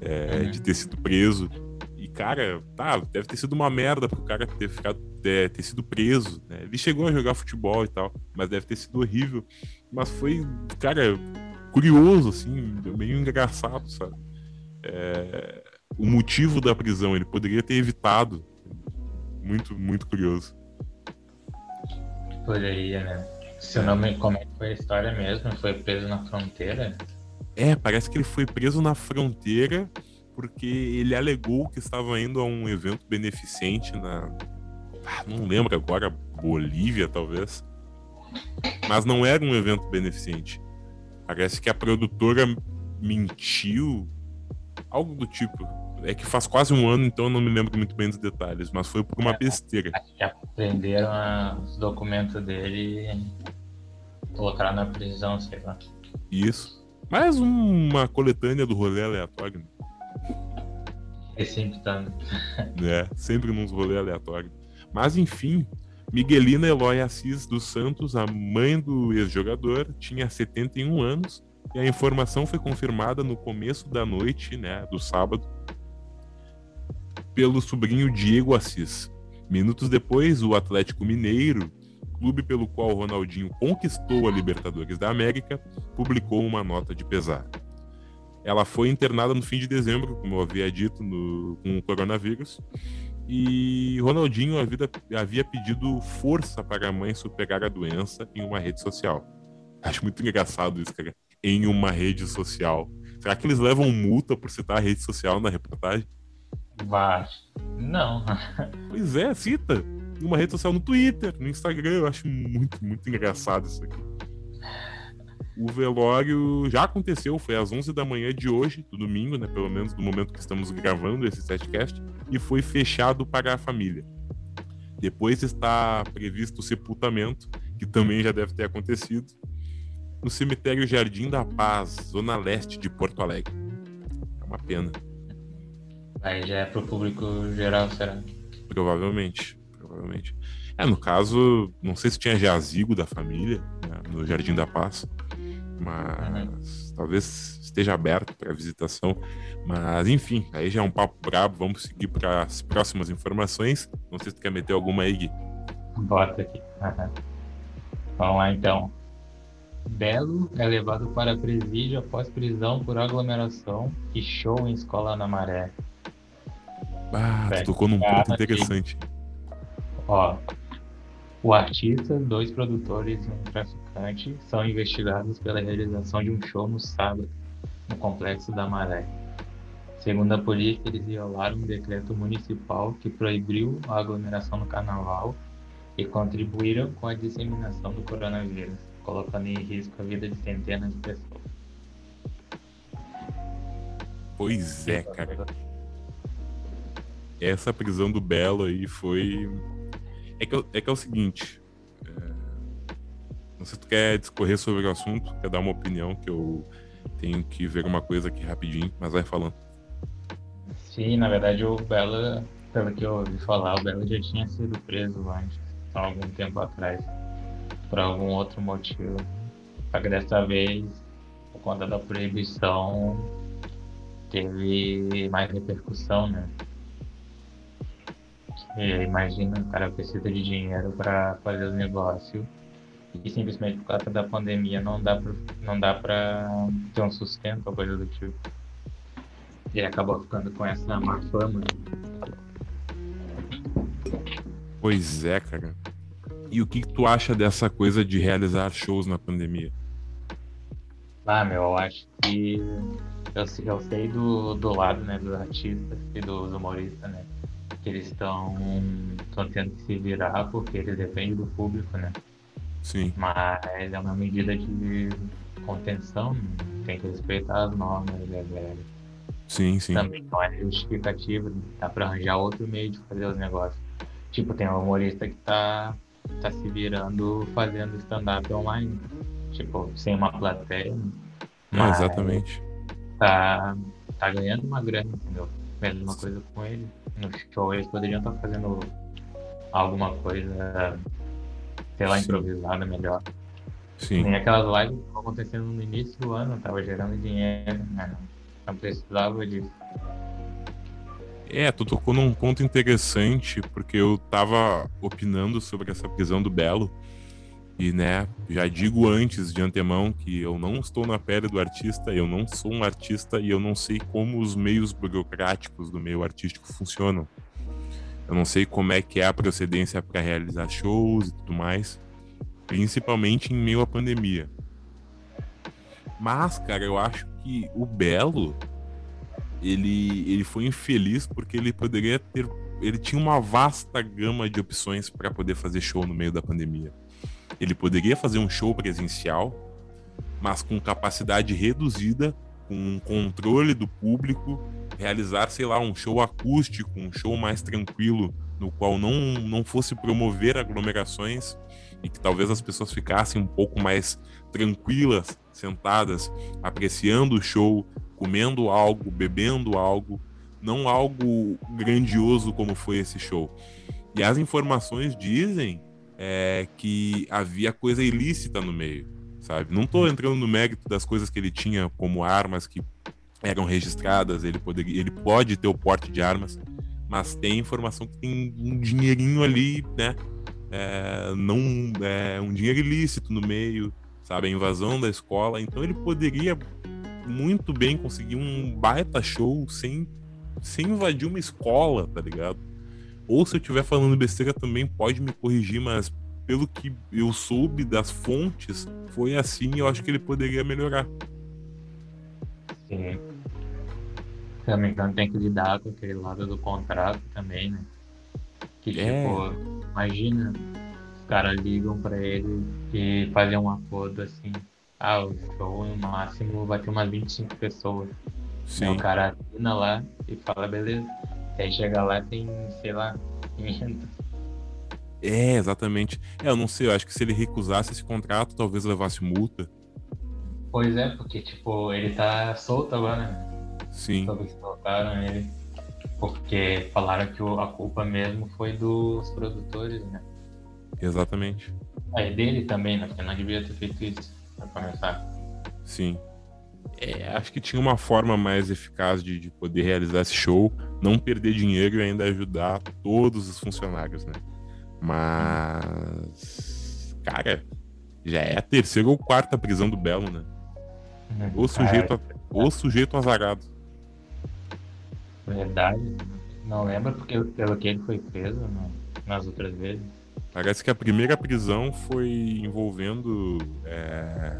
É, uhum. De ter sido preso. E, cara, tá, deve ter sido uma merda pro cara ter ficado, ter, ter sido preso, né? Ele chegou a jogar futebol e tal, mas deve ter sido horrível. Mas foi, cara, curioso, assim, meio engraçado, sabe? É, o motivo da prisão, ele poderia ter evitado. Muito, muito curioso. Poderia, né? Se eu não me que foi a história mesmo, foi preso na fronteira? É, parece que ele foi preso na fronteira porque ele alegou que estava indo a um evento beneficente na. Ah, não lembro agora, Bolívia, talvez. Mas não era um evento beneficente. Parece que a produtora mentiu, algo do tipo. É que faz quase um ano, então eu não me lembro muito bem dos detalhes, mas foi por uma é, besteira. Já prenderam os documentos dele e colocaram na prisão, sei lá. Isso. Mais uma coletânea do rolê aleatório. É sempre tá. é, sempre nos rolês aleatórios. Mas enfim, Miguelina Eloy Assis dos Santos, a mãe do ex-jogador, tinha 71 anos e a informação foi confirmada no começo da noite, né, do sábado, pelo sobrinho Diego Assis. Minutos depois, o Atlético Mineiro, clube pelo qual Ronaldinho conquistou a Libertadores da América, publicou uma nota de pesar. Ela foi internada no fim de dezembro, como eu havia dito, no, com o coronavírus. E Ronaldinho havia, havia pedido força para a mãe superar a doença em uma rede social. Acho muito engraçado isso, cara. Em uma rede social. Será que eles levam multa por citar a rede social na reportagem? Vai. Não. pois é, cita. Uma rede social no Twitter, no Instagram. Eu acho muito, muito engraçado isso aqui. O velório já aconteceu, foi às 11 da manhã de hoje, do domingo, né? Pelo menos do momento que estamos gravando esse setcast, e foi fechado para a família. Depois está previsto o sepultamento, que também já deve ter acontecido, no cemitério Jardim da Paz, zona leste de Porto Alegre. É uma pena. Aí já é pro público geral, será? Provavelmente, provavelmente. É, no caso, não sei se tinha jazigo da família né, no Jardim da Paz, mas uhum. talvez esteja aberto para visitação. Mas enfim, aí já é um papo brabo, vamos seguir para as próximas informações. Não sei se tu quer meter alguma aí, Gui. Bota aqui. Uhum. Vamos lá então. Belo é levado para presídio após prisão por aglomeração e show em escola na maré. Ah, tu tocou num ponto interessante. Ó, o artista, dois produtores e um traficante são investigados pela realização de um show no sábado, no Complexo da Maré. Segundo a polícia, eles violaram um decreto municipal que proibiu a aglomeração no carnaval e contribuíram com a disseminação do coronavírus, colocando em risco a vida de centenas de pessoas. Pois é, cara essa prisão do Belo aí foi. É que, é, que é o seguinte. É... Não sei se tu quer discorrer sobre o assunto, quer dar uma opinião, que eu tenho que ver uma coisa aqui rapidinho, mas vai falando. Sim, na verdade o Bela, pelo que eu ouvi falar, o Bela já tinha sido preso antes, há algum tempo atrás, por algum outro motivo. Só que dessa vez, por conta da proibição, teve mais repercussão, né? E imagina, o cara precisa de dinheiro para fazer o negócio e simplesmente por causa da pandemia não dá pra, não dá pra ter um sustento ou coisa do tipo. E acabou ficando com essa má fama. Pois é, cara. E o que, que tu acha dessa coisa de realizar shows na pandemia? Ah, meu, eu acho que eu, eu sei do, do lado, né, dos artistas e dos humoristas, né, eles estão tendo que se virar porque eles dependem do público, né. Sim. Mas é uma medida de contenção, tem que respeitar as normas, né, velho? Sim, sim. Também não é justificativa, dá pra arranjar outro meio de fazer os negócios. Tipo, tem um humorista que tá, tá se virando fazendo stand-up online. Tipo, sem uma plateia. É, exatamente. Tá, tá ganhando uma grana, entendeu? Mesma coisa com ele. No show eles poderiam estar fazendo alguma coisa sei lá, improvisada melhor. Sim. Nem aquelas lives que estavam acontecendo no início do ano, tava gerando dinheiro, né? Não precisava disso. É, tu tocou num ponto interessante, porque eu tava opinando sobre essa prisão do Belo. E, né, já digo antes de antemão que eu não estou na pele do artista, eu não sou um artista e eu não sei como os meios burocráticos do meio artístico funcionam. Eu não sei como é que é a procedência para realizar shows e tudo mais, principalmente em meio à pandemia. Mas, cara, eu acho que o Belo ele, ele foi infeliz porque ele poderia ter ele tinha uma vasta gama de opções para poder fazer show no meio da pandemia. Ele poderia fazer um show presencial, mas com capacidade reduzida, com um controle do público realizar, sei lá, um show acústico, um show mais tranquilo, no qual não, não fosse promover aglomerações e que talvez as pessoas ficassem um pouco mais tranquilas, sentadas, apreciando o show, comendo algo, bebendo algo, não algo grandioso como foi esse show. E as informações dizem é, que havia coisa ilícita no meio, sabe? Não estou entrando no mérito das coisas que ele tinha como armas que eram registradas, ele, poderia, ele pode ter o porte de armas, mas tem informação que tem um dinheirinho ali, né? É, não é um dinheiro ilícito no meio, sabe? A invasão da escola. Então ele poderia muito bem conseguir um baita show sem, sem invadir uma escola, tá ligado? Ou se eu estiver falando besteira também, pode me corrigir, mas pelo que eu soube das fontes, foi assim e eu acho que ele poderia melhorar. Sim. Se não me engano, tem que lidar com aquele lado do contrato também, né? Que é. tipo, imagina, os caras ligam pra ele e fazem um acordo assim. Ah, o show no máximo vai ter umas 25 pessoas. Sim. Aí o cara assina lá e fala, beleza. Aí chega lá tem, sei lá, 500. É, exatamente. É, eu não sei, eu acho que se ele recusasse esse contrato, talvez levasse multa. Pois é, porque, tipo, ele tá solto agora, né? Sim. Sobre que soltaram ele. Porque falaram que a culpa mesmo foi dos produtores, né? Exatamente. É dele também, né? Porque não devia ter feito isso, pra começar. Sim. É, acho que tinha uma forma mais eficaz de, de poder realizar esse show, não perder dinheiro e ainda ajudar todos os funcionários, né? Mas. Cara, já é a terceira ou quarta prisão do Belo, né? O sujeito, o sujeito azarado. Verdade. Não lembro porque pelo que ele foi preso no, nas outras vezes. Parece que a primeira prisão foi envolvendo é...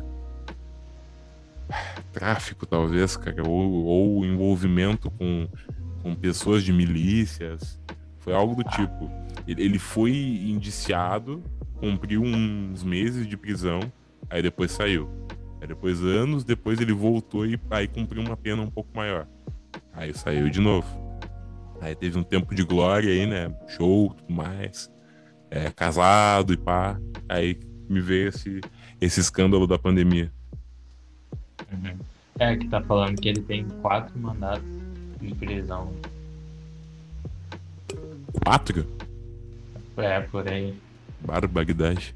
tráfico, talvez, cara, ou, ou envolvimento com, com pessoas de milícias. Foi algo do tipo. Ele, ele foi indiciado, cumpriu uns meses de prisão, aí depois saiu. Aí depois, anos depois, ele voltou e aí cumpriu uma pena um pouco maior. Aí saiu de novo. Aí teve um tempo de glória aí, né? Show, tudo mais. É, casado e pá. Aí me veio esse, esse escândalo da pandemia. Uhum. É, que tá falando que ele tem quatro mandatos de prisão. Quatro? É, por aí. Barbaridade.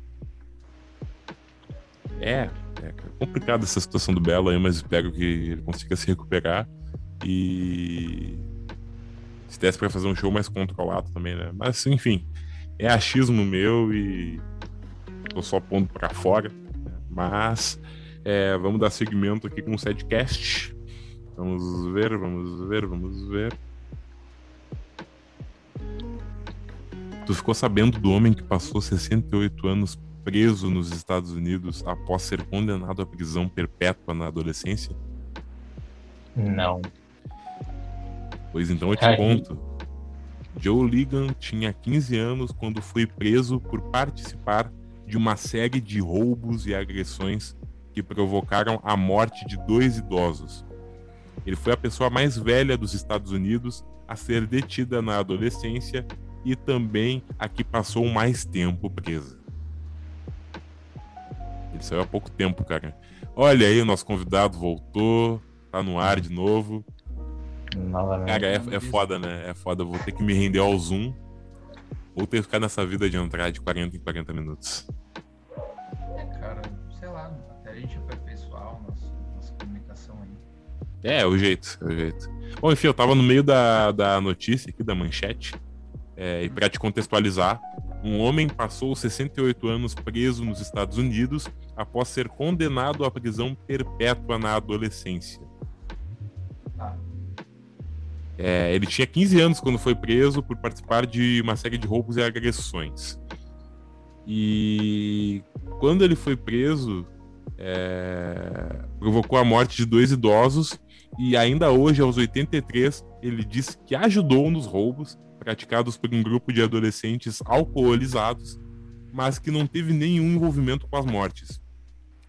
É, é complicada essa situação do Belo aí, mas espero que ele consiga se recuperar e se desse pra fazer um show mais controlado também, né? Mas enfim, é achismo meu e tô só pondo pra fora. Né? Mas é, vamos dar seguimento aqui com o setcast. Vamos ver, vamos ver, vamos ver. Tu ficou sabendo do homem que passou 68 anos preso nos Estados Unidos após ser condenado à prisão perpétua na adolescência? Não. Pois então eu te conto. Joe Ligan tinha 15 anos quando foi preso por participar de uma série de roubos e agressões que provocaram a morte de dois idosos. Ele foi a pessoa mais velha dos Estados Unidos a ser detida na adolescência e também a que passou mais tempo presa. Ele saiu há pouco tempo, cara. Olha aí, o nosso convidado voltou, tá no ar de novo. Novamente. Cara, é, é foda, né? É foda. Vou ter que me render ao Zoom. Vou ter que ficar nessa vida de entrar de 40 em 40 minutos. É, é o jeito, é o jeito. Bom, enfim, eu tava no meio da, da notícia aqui, da manchete. É, e para te contextualizar, um homem passou 68 anos preso nos Estados Unidos após ser condenado à prisão perpétua na adolescência. É, ele tinha 15 anos quando foi preso por participar de uma série de roubos e agressões. E quando ele foi preso, é, provocou a morte de dois idosos e ainda hoje, aos 83, ele disse que ajudou nos roubos praticados por um grupo de adolescentes alcoolizados, mas que não teve nenhum envolvimento com as mortes.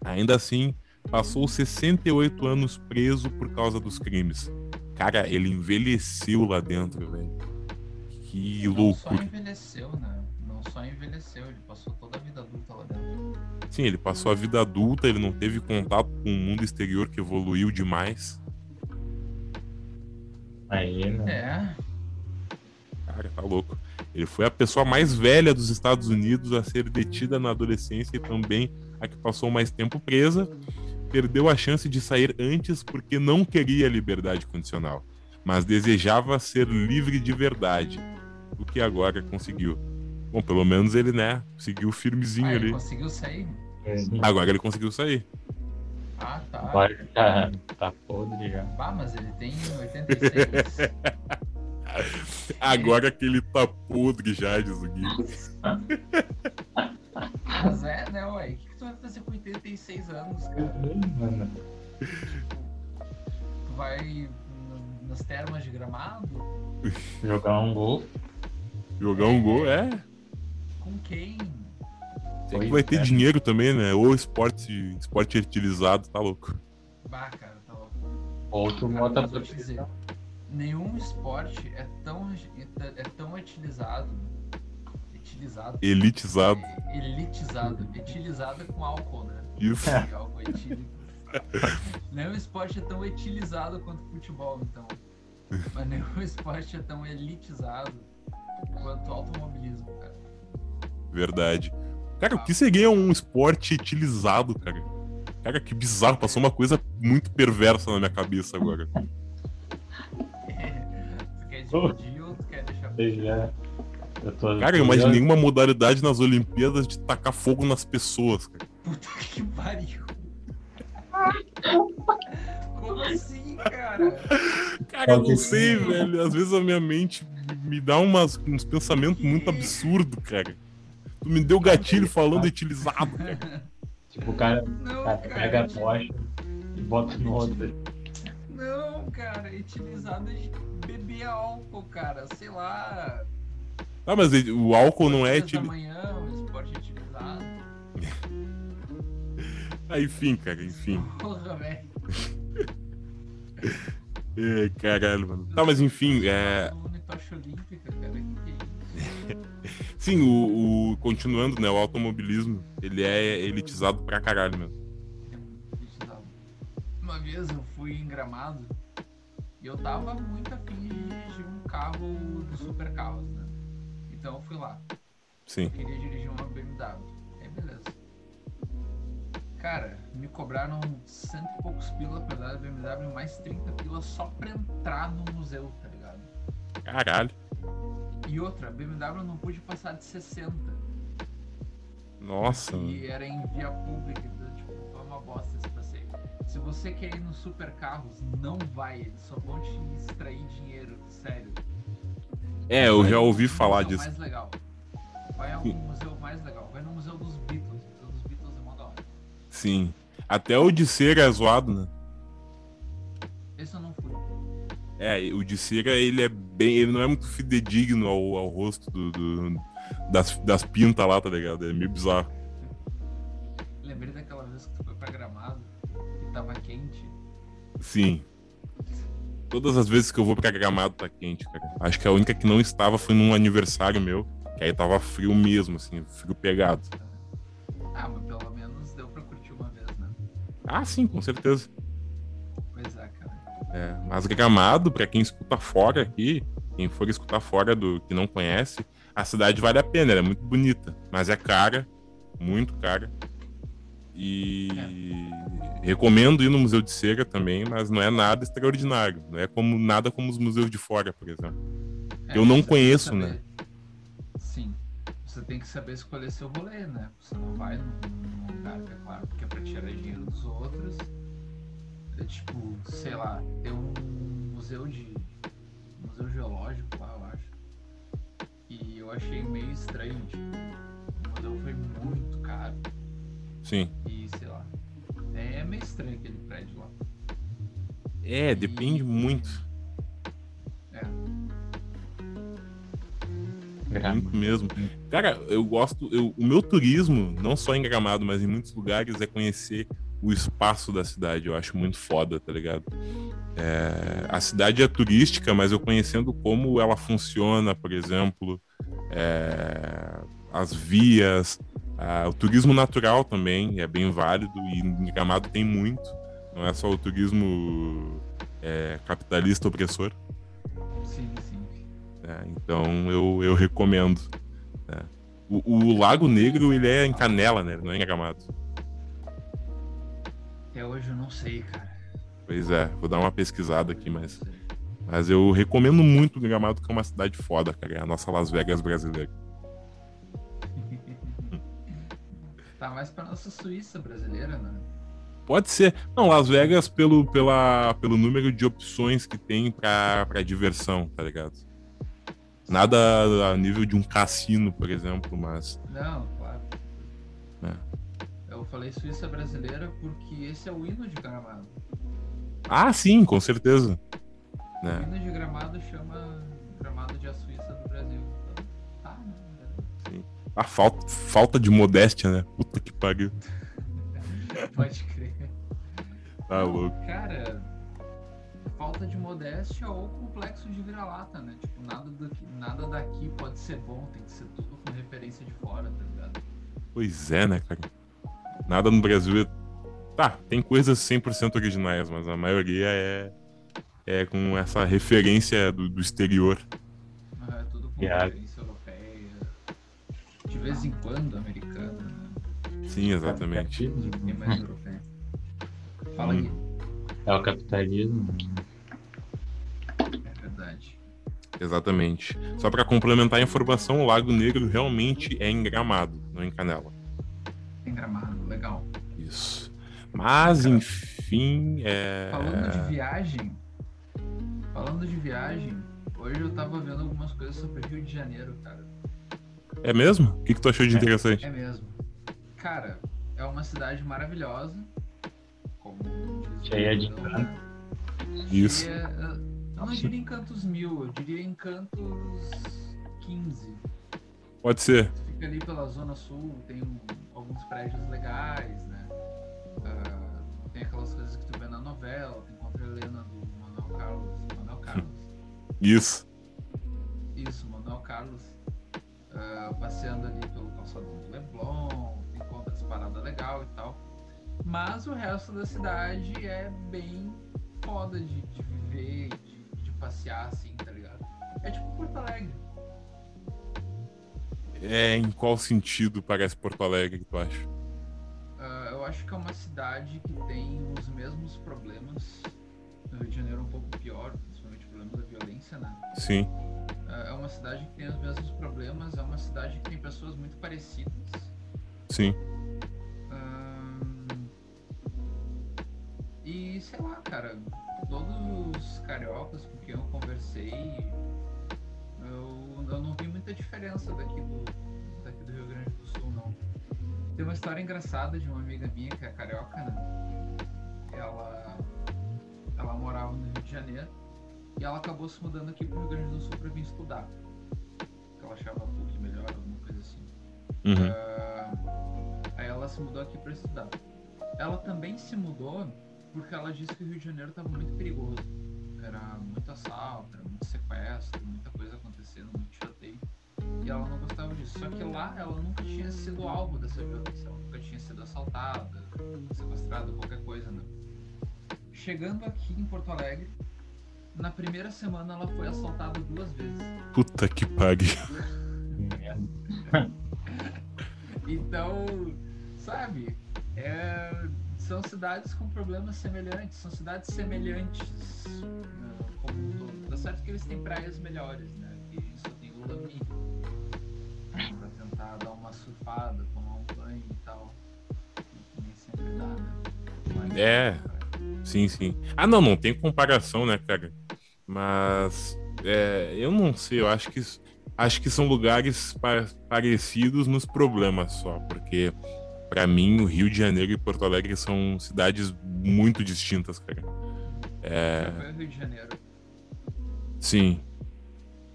Ainda assim, passou 68 anos preso por causa dos crimes. Cara, ele envelheceu lá dentro, velho. Que Não loucura. só envelheceu, né? Não só envelheceu, ele passou toda a vida adulta lá dentro. Sim, ele passou a vida adulta, ele não teve contato com o mundo exterior que evoluiu demais. Aí, né? É, Cara, tá louco. Ele foi a pessoa mais velha dos Estados Unidos a ser detida na adolescência e também a que passou mais tempo presa. Perdeu a chance de sair antes porque não queria liberdade condicional, mas desejava ser livre de verdade, o que agora conseguiu. Bom, pelo menos ele, né, seguiu firmezinho ah, ele ali. conseguiu sair? Agora ele conseguiu sair. Ah, tá. Agora tá, tá podre já. Bah, mas ele tem 86. Agora que ele tá podre já, diz o Gui. mas é, né, ué? O que, que tu vai fazer com 86 anos, cara? Mano, Tu vai nas termas de gramado? jogar um gol. Jogar um gol, é. Com quem? Tem que vai ter é. dinheiro também, né? Ou esporte, esporte utilizado, tá louco. Bah, cara, tá louco. Outro vou te dizer, nenhum esporte é tão, é tão utilizado. Utilizado. Elitizado. É, elitizado. Etilizado é com álcool, né? Isso. Álcool etílico. Nenhum esporte é tão etilizado quanto o futebol, então. Mas nenhum esporte é tão elitizado quanto o automobilismo, cara. Verdade. Cara, o que seria um esporte utilizado, cara? Cara, que bizarro. Passou uma coisa muito perversa na minha cabeça agora. tu quer dividir ou tu quer deixar Já. Eu tô, Cara, eu imaginei uma modalidade nas Olimpíadas de tacar fogo nas pessoas, cara. Puta que pariu. Como assim, cara? Cara, eu não sei, velho. Às vezes a minha mente me dá umas, uns pensamentos muito absurdos, cara. Tu me deu gatilho falando utilizado, cara. Tipo, o cara, Não, o cara pega a cara. tocha e bota no outro. Não, cara, utilizado de beber álcool, cara. Sei lá. Ah, mas o álcool não é utilizado. manhã, um esporte utilizado. Ah, enfim, cara, enfim. Porra, velho. É, caralho, mano. Tá, mas enfim, é. Em tocha olímpica, cara. Que que é isso? Sim, o, o- Continuando, né? O automobilismo, ele é elitizado pra caralho, mesmo. É. Uma vez eu fui em Gramado E eu tava muito afim de dirigir um carro do super carros, né? Então eu fui lá. Sim. Eu queria dirigir uma BMW. Aí beleza. Cara, me cobraram cento e poucos pila pra dar a BMW mais 30 pila só pra entrar no museu, tá ligado? Caralho. E outra, a BMW não pude passar de 60. Nossa. E era em via pública, então, tipo, foi uma bosta esse passeio. Se você quer ir nos super carros, não vai, eles só vão te extrair dinheiro, sério. É, eu Vai já ouvi falar disso. mais legal. Vai ao museu mais legal. Vai no museu dos Beatles. O museu dos Beatles é mó da hora. Sim. Até o de cera é zoado, né? É, o de cera, ele é bem. Ele não é muito fidedigno ao, ao rosto do, do- das, das pintas lá, tá ligado? É meio bizarro. Lembrei daquela vez que tu foi pra Gramado e tava quente. Sim. Todas as vezes que eu vou pra Gramado tá quente, cara. Acho que a única que não estava foi num aniversário meu, que aí tava frio mesmo, assim, frio pegado. Ah, mas pelo menos deu pra curtir uma vez, né? Ah, sim, com certeza. É. É, mas Gramado, pra quem escuta fora aqui, quem for escutar fora do que não conhece, a cidade vale a pena, ela é muito bonita, mas é cara, muito cara. E recomendo ir no Museu de Cera também, mas não é nada extraordinário, não é como nada como os museus de fora, por exemplo. É, Eu não conheço, né? Sim. Você tem que saber escolher seu rolê, né? Você não vai num, lugar é claro, porque é pra tirar dinheiro dos outros. É tipo, sei lá, tem um museu de. museu geológico lá, eu acho. E eu achei meio estranho, tipo, o museu foi muito caro. Sim. E sei lá. É meio estranho aquele prédio lá. É, depende muito, É. muito mesmo. Cara, eu gosto, eu- o meu turismo, não só em Gramado, mas em muitos lugares, é conhecer o espaço da cidade. Eu acho muito foda, tá ligado? É, a cidade é turística, mas eu conhecendo como ela funciona, por exemplo, é, as vias, ah, o turismo natural também é bem válido e em Gramado tem muito. Não é só o turismo é, capitalista opressor. Sim, sim. né? Então eu, eu recomendo. né? O, o Lago Negro ele é em Canela, né? Ele Não é em Gramado. Até hoje eu não sei, cara. Pois é, vou dar uma pesquisada aqui, mas, mas eu recomendo muito Gramado, que é uma cidade foda, cara. É a nossa Las Vegas brasileira. Tá mais pra nossa Suíça brasileira, né? Pode ser. Não, Las Vegas pelo, pela, pelo número de opções que tem pra, pra diversão, tá ligado? Nada a nível de um cassino, por exemplo, mas. Não, falei Suíça brasileira porque esse é o hino de Gramado. Ah, sim, com certeza. O Né? hino de Gramado chama Gramado de a Suíça do Brasil. Então, tá, né? A falta, falta de modéstia, né? Puta que pariu. Pode crer. Tá louco. Cara, falta de modéstia ou complexo de vira-lata, né? Tipo, nada, daqui, nada daqui pode ser bom, tem que ser tudo com referência de fora, tá ligado? Pois é, né, cara? Nada no Brasil é. Tá, tem coisas 100% originais, mas a maioria é, é com essa referência do, do exterior. Mas é tudo com Yeah. referência europeia. De vez em quando americana, né? Sim, exatamente. E mais europeia. Fala aí. É o capitalismo. É verdade. Exatamente. Só pra complementar a informação, o Lago Negro realmente é em Gramado, não em Canela. Tem gramado, legal. Isso. Mas, enfim, é. Falando de viagem, falando de viagem, hoje eu tava vendo algumas coisas sobre Rio de Janeiro, cara. É mesmo? O que, que tu achou de interessante? É mesmo. Cara, é uma cidade maravilhosa. Como Cheia de encanto. Isso. Cheia, eu não diria encantos mil, eu diria encantos 15. Pode ser. Ali pela Zona Sul, tem um- alguns prédios legais, né? Ah, tem aquelas coisas que tu vê na novela, tem contra a Helena do Manuel Carlos. Manuel Carlos. Isso. Isso, Manuel Carlos. ah, passeando ali pelo calçadão do Leblon, encontra as paradas legal e tal. Mas o resto da cidade é bem foda de, de viver, de passear assim, tá ligado? É tipo Porto Alegre. É, em qual sentido parece Porto Alegre que tu acha? Uh, eu acho que é uma cidade que tem os mesmos problemas. No Rio de Janeiro um pouco pior, principalmente o problema da violência, né? Sim. Uh, é uma cidade que tem os mesmos problemas, é uma cidade que tem pessoas muito parecidas. Sim. e sei lá, cara, todos os cariocas com quem eu conversei, eu, eu não vi muita diferença daqui do, daqui do Rio Grande do Sul, não. Tem uma história engraçada de uma amiga minha que é carioca, né? Ela, ela morava no Rio de Janeiro e ela acabou se mudando aqui pro Rio Grande do Sul para vir estudar. Porque ela achava um pouco melhor, alguma coisa assim. Uhum. Uh, aí ela se mudou aqui para estudar. Ela também se mudou porque ela disse que o Rio de Janeiro estava muito perigoso. Era muito assalto, era muito sequestro, muita coisa acontecendo, muito tiroteio. E ela não gostava disso. Só que lá ela nunca tinha sido alvo dessa violência. Ela nunca tinha sido assaltada, sequestrada, qualquer coisa, né? Chegando aqui em Porto Alegre, na primeira semana ela foi assaltada duas vezes. Puta que pariu. então, sabe? É são cidades com problemas semelhantes, são cidades semelhantes né, como um todo. Tá certo que eles têm praias melhores, né? Que só tem o Lami pra tentar dar uma surfada, tomar um banho e tal. Nem sempre dá, né? Mas, é, sim, sim. Ah, não, não tem comparação, né, cara? Mas é, eu não sei, eu acho que acho que são lugares pa parecidos nos problemas só, porque para mim, o Rio de Janeiro e Porto Alegre são cidades muito distintas, cara. É... Você foi Rio de Janeiro? Sim.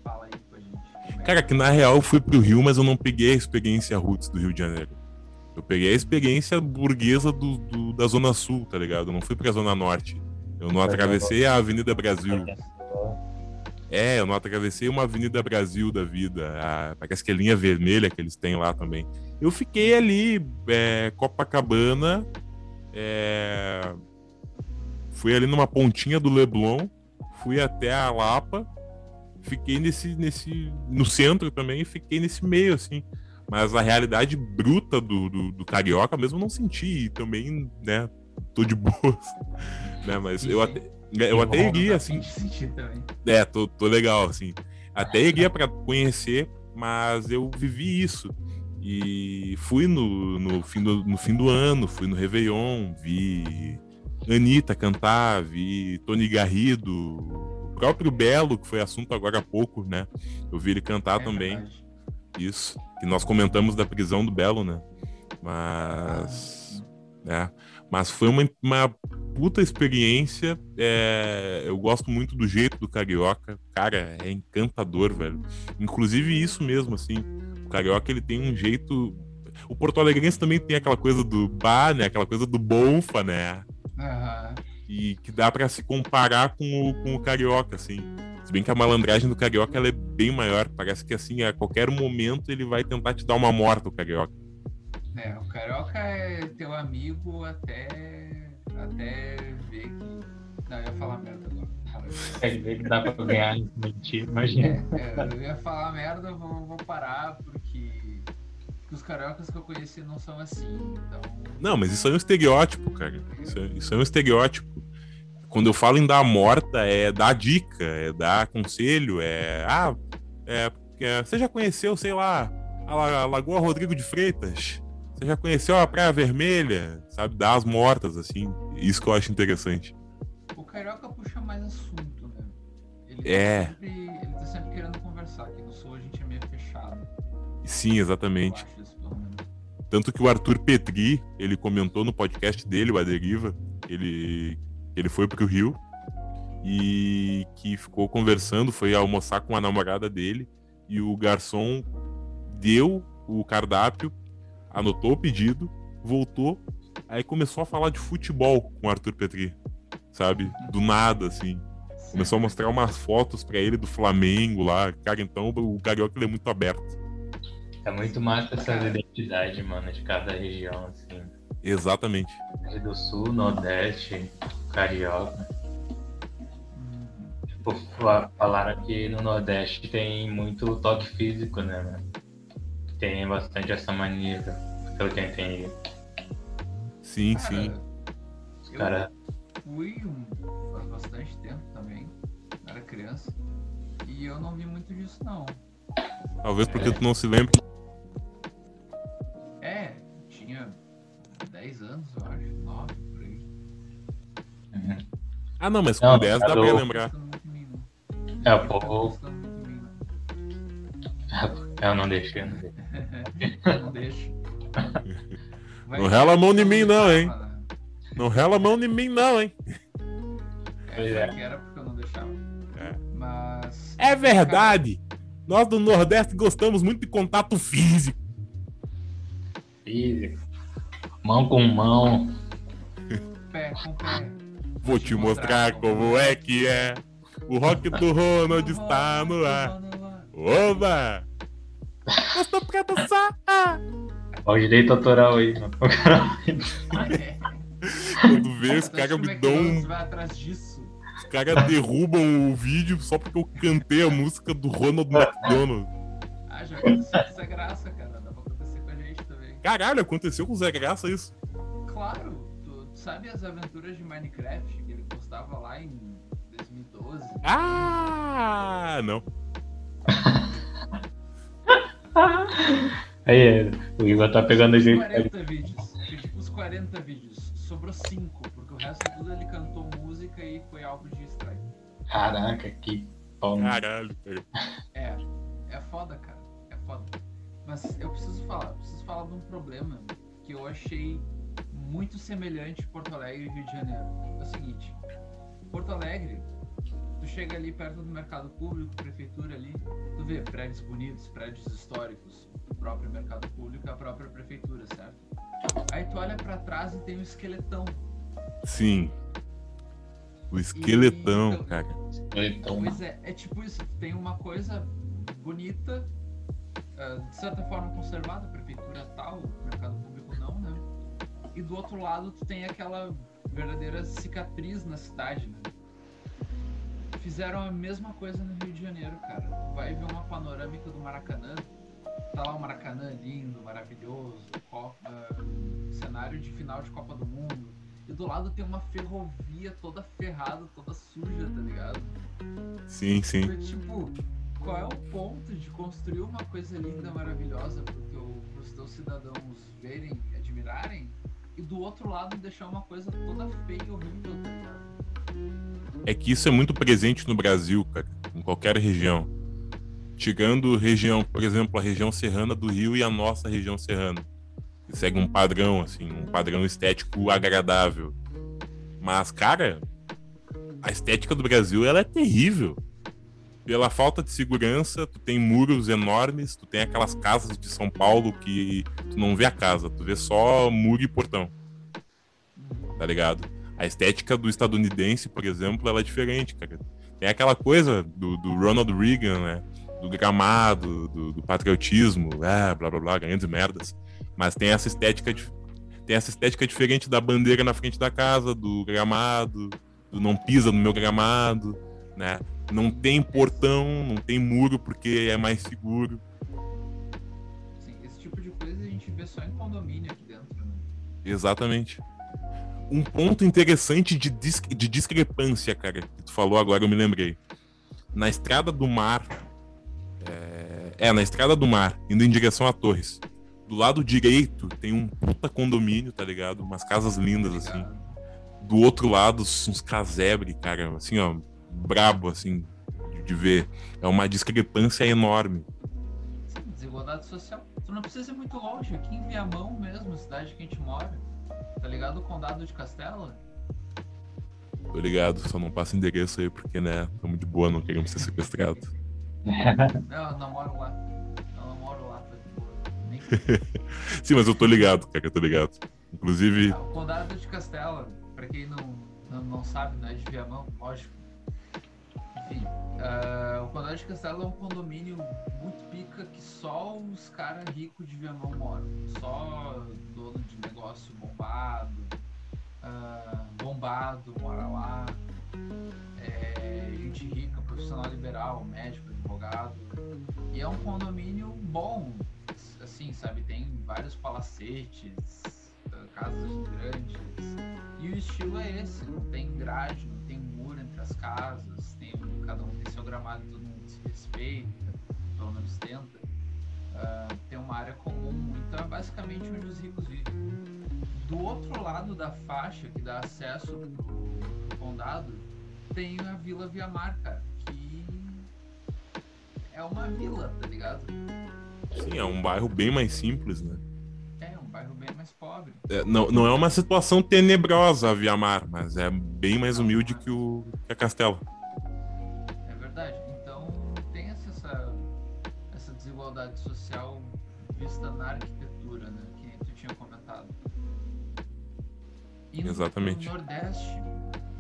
Fala aí com a gente. É cara, que na real eu fui pro Rio, mas eu não peguei a experiência roots do Rio de Janeiro. Eu peguei a experiência burguesa do, do da Zona Sul, tá ligado? Eu não fui pra Zona Norte. Eu não atravessei a Avenida Brasil. É, eu não atravessei uma Avenida Brasil da vida. A, parece que é linha vermelha que eles têm lá também. Eu fiquei ali, é, Copacabana, é, fui ali numa pontinha do Leblon, fui até a Lapa, fiquei nesse, nesse, no centro também, fiquei nesse meio assim. Mas a realidade bruta do, do, do carioca mesmo não senti. E também, né, tô de boa. né, mas eu até é, eu até iria, assim. É, tô, tô legal, assim. Até iria para conhecer, mas eu vivi isso. E fui no, no, fim do, no fim do ano, fui no Réveillon, vi Anitta cantar, vi Tony Garrido, o próprio Belo, que foi assunto agora há pouco, né? Eu vi ele cantar é também. Verdade. Isso. Que nós comentamos da prisão do Belo, né? Mas. Ah. É. Mas foi uma, uma puta experiência. É, eu gosto muito do jeito do carioca. Cara, é encantador, velho. Inclusive isso mesmo, assim. O carioca ele tem um jeito. O Porto Alegrense também tem aquela coisa do bar, né? Aquela coisa do bonfa, né? Uhum. E que dá para se comparar com o, com o carioca, assim. Se bem que a malandragem do carioca ela é bem maior. Parece que assim, a qualquer momento ele vai tentar te dar uma morta, o carioca. É, o carioca é teu amigo até, até ver que. Não, eu ia falar merda agora. Quer ver que dá pra ganhar mentira, imagina. É, é, eu ia falar merda, vou, vou parar, porque os cariocas que eu conheci não são assim, então... Não, mas isso é um estereótipo, cara. Isso é, isso é um estereótipo. Quando eu falo em dar morta, é dar dica, é dar conselho, é... Ah, é, é você já conheceu, sei lá, a Lagoa Rodrigo de Freitas? Você já conheceu a Praia Vermelha? Sabe, dar as mortas, assim. Isso que eu acho interessante. O Carioca puxa mais assunto, né? Ele tá é. Tá sempre, ele tá sempre querendo conversar. Aqui no Sul a gente é meio fechado. Sim, exatamente. Tanto que o Arthur Petri, ele comentou no podcast dele, o A Deriva, ele, ele foi pro Rio e que ficou conversando, foi almoçar com a namorada dele e o garçom deu o cardápio anotou o pedido, voltou, aí começou a falar de futebol com o Arthur Petri, sabe? Do nada, assim. Começou a mostrar umas fotos para ele do Flamengo lá. Cara, então o Carioca ele é muito aberto. É muito massa essa identidade, mano, de cada região, assim. Exatamente. Rio do Sul, Nordeste, Carioca. Falaram que no Nordeste tem muito toque físico, né? Tem bastante essa mania, pelo que eu entendi. Sim, cara, sim. Eu cara... fui um, faz bastante tempo também, era criança, e eu não vi muito disso não. Talvez porque é. tu não se lembra. É, tinha 10 anos, eu acho, 9 por aí. Uhum. Ah não, mas com não, 10 dá pra lembrar. É, o povo. Eu não deixei, não deixei. não deixo. Não rela a mão em mim, não, hein? Não rela a mão em mim, não, hein? É, é. era porque eu não deixava. É. Mas. É verdade! Nós do Nordeste gostamos muito de contato físico. Físico. Mão com mão. Pé com pé. Vou te mostrar como é que é. O rock do Ronald está no ar. Oba! Eu estou pra dançar! Olha o direito autoral aí. Quando vê, os caras me dão. Um... Os caras derrubam o vídeo só porque eu cantei a música do Ronald McDonald. Ah, já aconteceu com Zé Graça, cara. Dá pra acontecer com a gente também. Caralho, aconteceu com o Zé Graça isso? Claro. Tu, tu sabe as aventuras de Minecraft que ele postava lá em 2012? Ah, não. Aí, o Igor tá pegando jeito. 40 vídeos. Os 40 vídeos. Sobrou 5, porque o resto tudo ele cantou música e foi alvo de strike. Caraca, que pau. Caralho, cara. É, é foda, cara. É foda. Mas eu preciso falar, preciso falar de um problema que eu achei muito semelhante Porto Alegre e Rio de Janeiro. É o seguinte, Porto Alegre, tu chega ali perto do mercado público, prefeitura ali, tu vê prédios bonitos, prédios históricos, o próprio mercado público e a própria prefeitura, certo? Aí tu olha para trás e tem um esqueletão. Sim. O esqueletão, e, então, cara. Esqueletão. Pois é, é tipo isso, tu tem uma coisa bonita, uh, de certa forma conservada, a prefeitura tal, o mercado público não, né? E do outro lado tu tem aquela verdadeira cicatriz na cidade, né? Fizeram a mesma coisa no Rio de Janeiro, cara. Vai ver uma panorâmica do Maracanã. Tá lá o Maracanã lindo, maravilhoso, Copa, cenário de final de Copa do Mundo. E do lado tem uma ferrovia toda ferrada, toda suja, tá ligado? Sim, sim. Então, tipo, qual é o ponto de construir uma coisa linda, maravilhosa pro teu, pros teus cidadãos verem, admirarem? e do outro lado deixar uma coisa toda feia e horrível, tá ligado? É que isso é muito presente no Brasil, cara, em qualquer região. Tirando região, por exemplo, a região serrana do Rio e a nossa região serrana. Que segue um padrão, assim, um padrão estético agradável. Mas, cara, a estética do Brasil ela é terrível. Pela falta de segurança, tu tem muros enormes, tu tem aquelas casas de São Paulo que tu não vê a casa, tu vê só muro e portão. Tá ligado? A estética do estadunidense, por exemplo, ela é diferente, cara. Tem aquela coisa do, do Ronald Reagan, né? Do gramado, do, do patriotismo, é, blá blá blá, grandes merdas. Mas tem essa estética tem essa estética diferente da bandeira na frente da casa, do gramado, do não pisa no meu gramado, né? Não tem portão, não tem muro porque é mais seguro. Exatamente. Um ponto interessante de, dis de discrepância, cara, que tu falou agora, eu me lembrei. Na estrada do mar. É... é, na estrada do mar, indo em direção a Torres. Do lado direito tem um puta condomínio, tá ligado? Umas casas lindas, assim. Do outro lado, uns casebre, cara, assim, ó, brabo, assim, de, de ver. É uma discrepância enorme. Desigualdade social. Tu não precisa ir muito longe, aqui em Viamão mesmo, cidade que a gente mora. Tá ligado o condado de Castela? Tô ligado, só não passa endereço aí porque, né, estamos de boa, não queremos ser sequestrados. não, eu não moro lá. Eu não moro lá, tô de boa. Nem... Sim, mas eu tô ligado, cara, eu tô ligado. Inclusive. Ah, o condado de Castela, pra quem não, não, não sabe, né, de Viamão, lógico enfim, uh, o Condado de Castelo é um condomínio muito pica que só os caras ricos de Viamão moram. Só dono de negócio bombado, uh, bombado mora lá. É, gente rica policial, médico, advogado. E é um condomínio bom, assim, sabe? Tem vários palacetes, casas grandes. E o estilo é esse, não tem grade, não tem muro entre as casas, cada um tem seu gramado, todo mundo se respeita, pelo menos tenta. Uh, tem uma área comum, então é basicamente onde os ricos vivem. Do outro lado da faixa, que dá acesso pro, condado, tem a Vila Viamar, cara, que é uma vila, tá ligado? Sim, é um bairro bem mais simples, né? É, um bairro bem mais pobre. É, não, não é uma situação tenebrosa a Viamar, mas é bem mais humilde que, o, que a Castela. Na arquitetura, né? Que tu tinha comentado. E Exatamente. No Nordeste,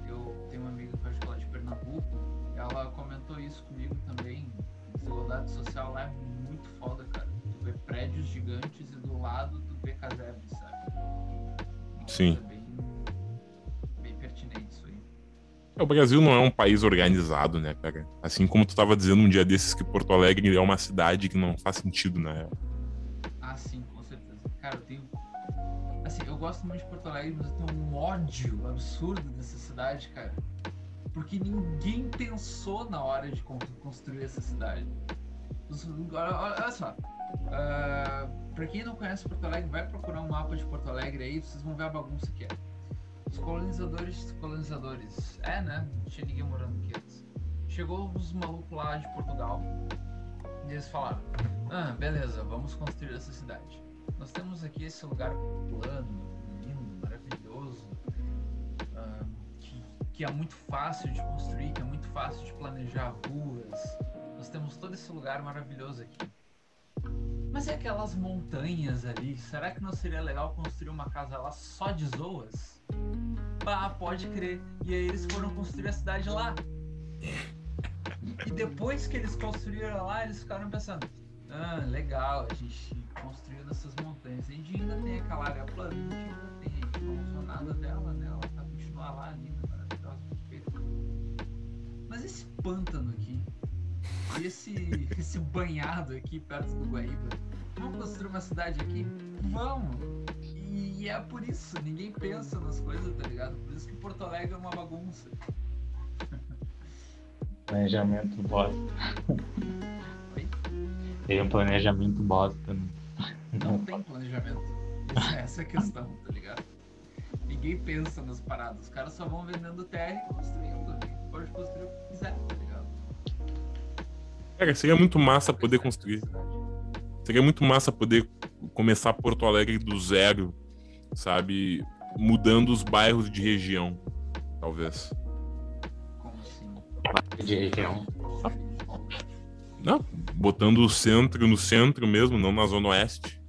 eu tenho uma amiga particular de Pernambuco, ela comentou isso comigo também. A desigualdade social lá é muito foda, cara. Tu vê prédios gigantes e do lado tu vê casebres, sabe? Sim. Bem, bem pertinente isso aí. É, o Brasil não é um país organizado, né, cara? Assim como tu estava dizendo um dia desses que Porto Alegre é uma cidade que não faz sentido, né? Ah, sim, com certeza. Cara, eu tenho. Assim, eu gosto muito de Porto Alegre, mas eu tenho um ódio absurdo dessa cidade, cara. Porque ninguém pensou na hora de construir essa cidade. Olha só. Uh, pra quem não conhece Porto Alegre, vai procurar um mapa de Porto Alegre aí, vocês vão ver a bagunça que é. Os colonizadores, colonizadores, é né? Não tinha ninguém morando aqui antes. Chegou os malucos lá de Portugal e eles falaram: Ah, beleza, vamos construir essa cidade. Nós temos aqui esse lugar plano, lindo, maravilhoso, uh, que, que é muito fácil de construir, que é muito fácil de planejar ruas. Nós temos todo esse lugar maravilhoso aqui. Mas e aquelas montanhas ali? Será que não seria legal construir uma casa lá só de zoas? Ah, pode crer. E aí eles foram construir a cidade lá. E depois que eles construíram lá, eles ficaram pensando: ah, legal, a gente construiu nessas montanhas. A gente ainda tem aquela área plana, a gente ainda tem, a gente não usou nada dela, né? Ela vai continuar lá, linda, maravilhosa, perfeita. Mas esse pântano aqui, esse, esse banhado aqui perto do Guaíba. Vamos construir uma cidade aqui? Vamos! E é por isso, ninguém pensa nas coisas, tá ligado? Por isso que Porto Alegre é uma bagunça. Planejamento bosta. Tem um planejamento bosta. Não, Não tem planejamento. Essa é a questão, tá ligado? Ninguém pensa nas paradas. Os caras só vão vendendo terra e construindo. Pode construir o que quiser, tá ligado? Cara, seria muito massa poder construir. Seria muito massa poder começar Porto Alegre do zero, sabe? Mudando os bairros de região, talvez. Como assim? De região. Não, botando o centro no centro mesmo, não na zona oeste.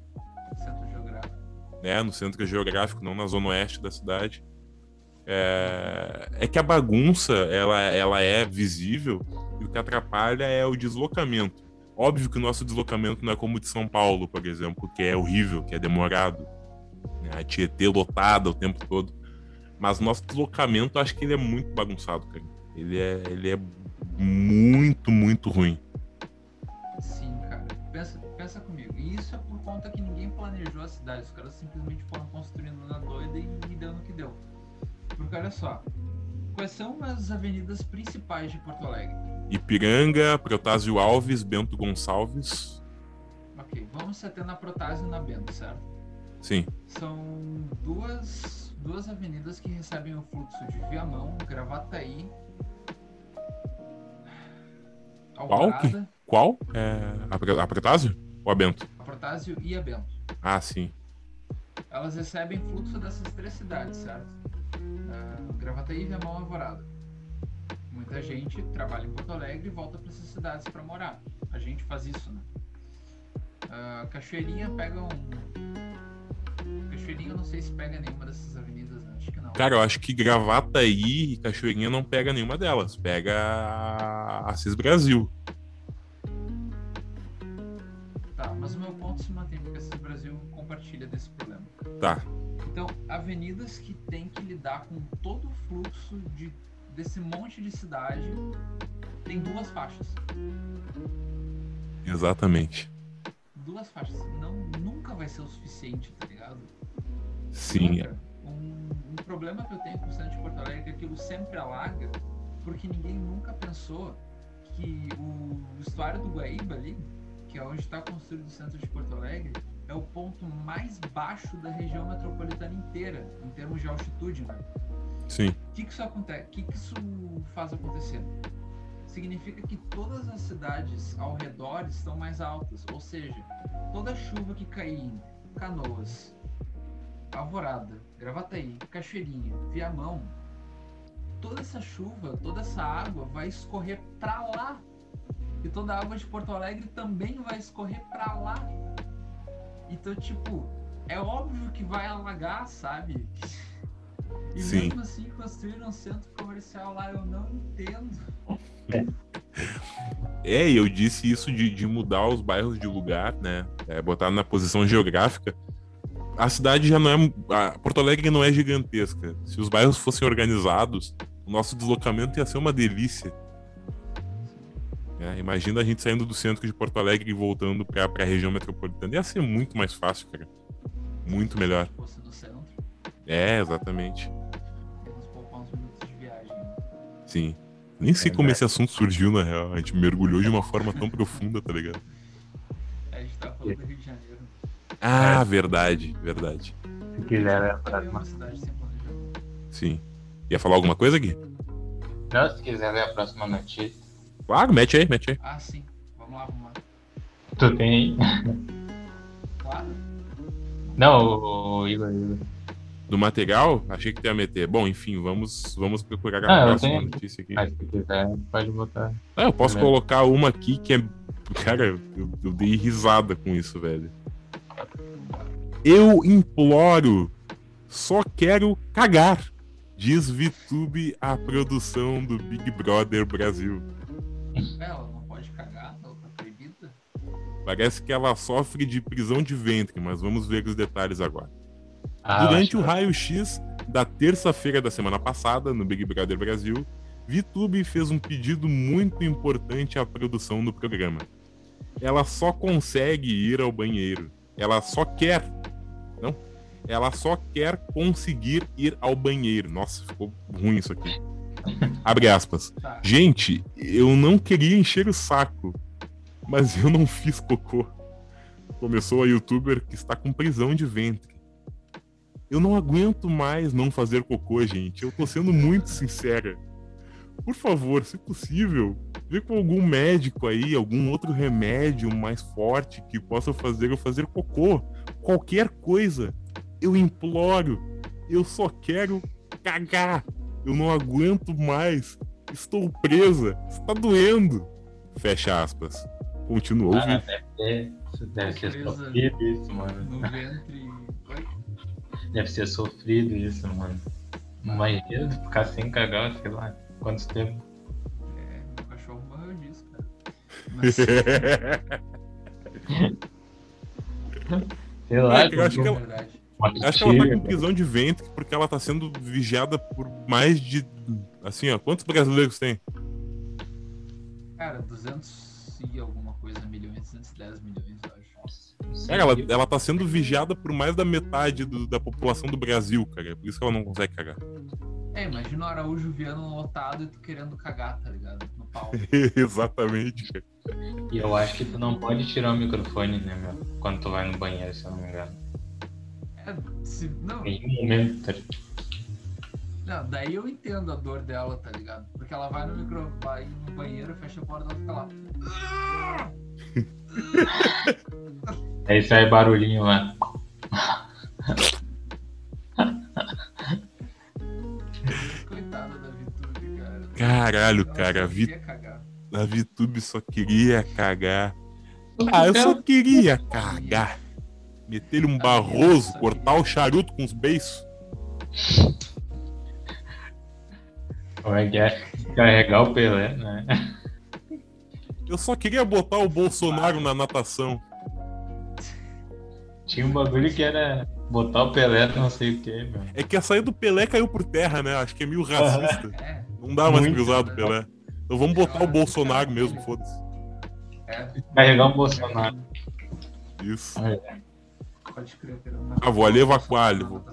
Centro geográfico. É, no centro geográfico, não na zona oeste da cidade. É, é que a bagunça, ela, ela é visível e o que atrapalha é o deslocamento. Óbvio que o nosso deslocamento não é como o de São Paulo, por exemplo, que é horrível, que é demorado. Né? A Tietê lotada o tempo todo. Mas o nosso deslocamento, acho que ele é muito bagunçado, cara. Ele é, ele é muito, muito ruim. Pensa, pensa comigo. E isso é por conta que ninguém planejou a cidade. Os caras simplesmente foram construindo na doida e, e deu no que deu. Porque olha só, quais são as avenidas principais de Porto Alegre? Ipiranga, Protásio Alves, Bento Gonçalves. Ok, vamos se ater na Protásio e na Bento, certo? Sim. São duas, duas avenidas que recebem o fluxo de Viamão, Gravataí, Qual? Qual? É, a, a Protásio ou a Bento? A Protásio e a Bento. Ah, sim. Elas recebem fluxo dessas três cidades, certo? Uh, Gravataí, Viamão e Alvorada. Muita gente trabalha em Porto Alegre e volta para essas cidades para morar. A gente faz isso, né? Uh, Cachoeirinha pega um. Cachoeirinha eu não sei se pega nenhuma dessas avenidas, né? acho que não. Cara, eu acho que Gravataí e Cachoeirinha não pega nenhuma delas. Pega a Assis Brasil. Mas o meu ponto se mantém, porque Assis Brasil compartilha desse problema. Tá. Então, avenidas que tem que lidar com todo o fluxo de, desse monte de cidade tem duas faixas. Exatamente. Duas faixas. Não, nunca vai ser o suficiente, tá ligado? Sim. Outra, um, um problema que eu tenho com o centro de Porto Alegre é que aquilo sempre alaga, porque ninguém nunca pensou que o estuário do Guaíba ali, que é onde está construído o centro de Porto Alegre, é o ponto mais baixo da região metropolitana inteira, em termos de altitude, né? Sim. O que, que isso acontece? O que, que isso faz acontecer? Significa que todas as cidades ao redor estão mais altas, ou seja, toda chuva que cair em Canoas, Alvorada, Gravataí, Cachoeirinha, Viamão, toda essa chuva, toda essa água vai escorrer para lá. E toda a água de Porto Alegre também vai escorrer para lá. Então, tipo, é óbvio que vai alagar, sabe? E Sim. mesmo assim construíram um centro comercial lá, eu não entendo. É, e eu disse isso de, de mudar os bairros de lugar, né? É, botar na posição geográfica. A cidade já não é. A Porto Alegre não é gigantesca. Se os bairros fossem organizados, o nosso deslocamento ia ser uma delícia. É, imagina a gente saindo do centro de Porto Alegre e voltando pra, pra região metropolitana. Ia ser muito mais fácil, cara. Muito melhor. Se fosse do centro, É, exatamente. ia nos poupar uns minutos de viagem. né? Sim. Nem sei É como esse assunto surgiu, na real. A gente mergulhou de uma forma tão profunda, tá ligado? A gente tá falando do Rio de Janeiro. Ah, verdade, verdade. Se quiser, é a é próxima. uma cidade sem planejamento. Sim. Ia falar alguma coisa, Gui? Não, se quiser ler a próxima notícia. Claro, mete aí, mete aí. Ah, sim. Vamos lá arrumar. Tu tem. Claro. Não, Igor, Igor. Do material, achei que ia meter. Bom, enfim, vamos, vamos procurar a Ah, eu próxima tenho. notícia aqui. Mas se quiser, pode botar. Ah, eu posso colocar uma aqui que é. Cara, eu, eu dei risada com isso, velho. Eu imploro, só quero cagar. Diz VTube a produção do Big Brother Brasil. É, Ela não pode cagar, ela tá proibida. Parece que ela sofre de prisão de ventre, mas vamos ver os detalhes agora. Ah, Durante o raio-x da terça-feira da semana passada, no Big Brother Brasil, VTube fez um pedido muito importante à produção do programa. Ela só consegue ir ao banheiro. Ela só quer. Não? Ela só quer conseguir ir ao banheiro. Nossa, ficou ruim isso aqui. Abre aspas. Tá. Gente, eu não queria encher o saco, mas eu não fiz cocô. Começou a youtuber que está com prisão de ventre. Eu não aguento mais não fazer cocô, gente. Eu tô sendo muito sincera. Por favor, se possível, vê com algum médico aí, algum outro remédio mais forte que possa fazer eu fazer cocô. Qualquer coisa. Eu imploro. Eu só quero cagar. Eu não aguento mais. Estou presa. Está doendo. Fecha aspas. Continuou. Ah, viu? deve ser, deve ser sofrido isso, mano. No ventre. Deve ser sofrido isso, mano. Imagina ficar sem cagar, sei lá, quanto tempo. É, meu cachorro morreu disso, cara. Mas, Sei lá, É, eu acho que é Acho que ela tá com prisão de ventre porque ela tá sendo vigiada por mais de. Assim, ó. Quantos brasileiros tem? Cara, 200 e alguma coisa milhões, 210 milhões, eu acho. cara. Cara, ela, ela tá sendo vigiada por mais da metade do- da população do Brasil, cara. Por isso que ela não consegue cagar. É, imagina o Araújo Viano lotado e tu querendo cagar, tá ligado? No pau. Exatamente, cara. E eu acho que tu não pode tirar o microfone, né, meu? Quando tu vai no banheiro, se eu não me engano. É, se, não, nenhum momento, tá não, daí eu entendo a dor dela, tá ligado? Porque ela vai no micro, vai no banheiro, fecha a porta e ela fica lá. Aí sai barulhinho lá. Coitada da Vitube, cara. Caralho, Ela cara. A, Vi, a VTube só queria cagar. Ah, eu só queria cagar. Meter-lhe um barroso, cortar o charuto com os beiços. Como é que é? Carregar o Pelé, né? Eu só queria botar o Bolsonaro na natação. Tinha um bagulho que era botar o Pelé não sei o que, meu. É que a saída do Pelé caiu por terra, né? Acho que é meio racista. É, Não dá mais pra usar do? Pelé. Então vamos botar o Bolsonaro mesmo, foda-se. É. Carregar o Bolsonaro. Isso. É. Pode crer, Ah, vou ali evacuar. Vou...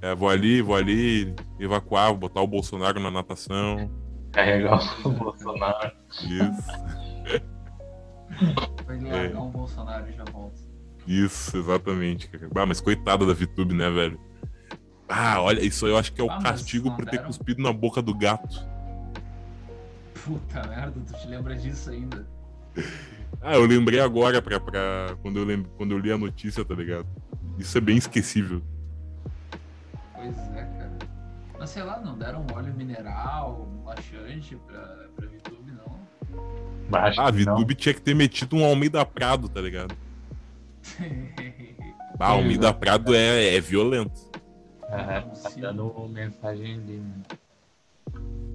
É, vou ali, vou ali evacuar, vou botar o Bolsonaro na natação. Carregar o Bolsonaro. Isso. Vai largar é. um Bolsonaro e já volta. Isso, exatamente. Ah, mas coitada da VTube, né, velho? Ah, olha, isso eu acho que é o ah, castigo por ter cuspido na boca do gato. Puta merda, tu te lembra disso ainda? Ah, eu lembrei agora pra, pra quando, eu lembro, quando eu li a notícia, tá ligado? Isso é bem esquecível. Pois é, cara. Mas sei lá, não deram óleo mineral, um laxante pra, pra VTube, não? Baixo, ah, a VTube tinha que ter metido um Almeida Prado, tá ligado? ah, Almeida Prado é, é violento. Ah, tá dando mensagem ali, né?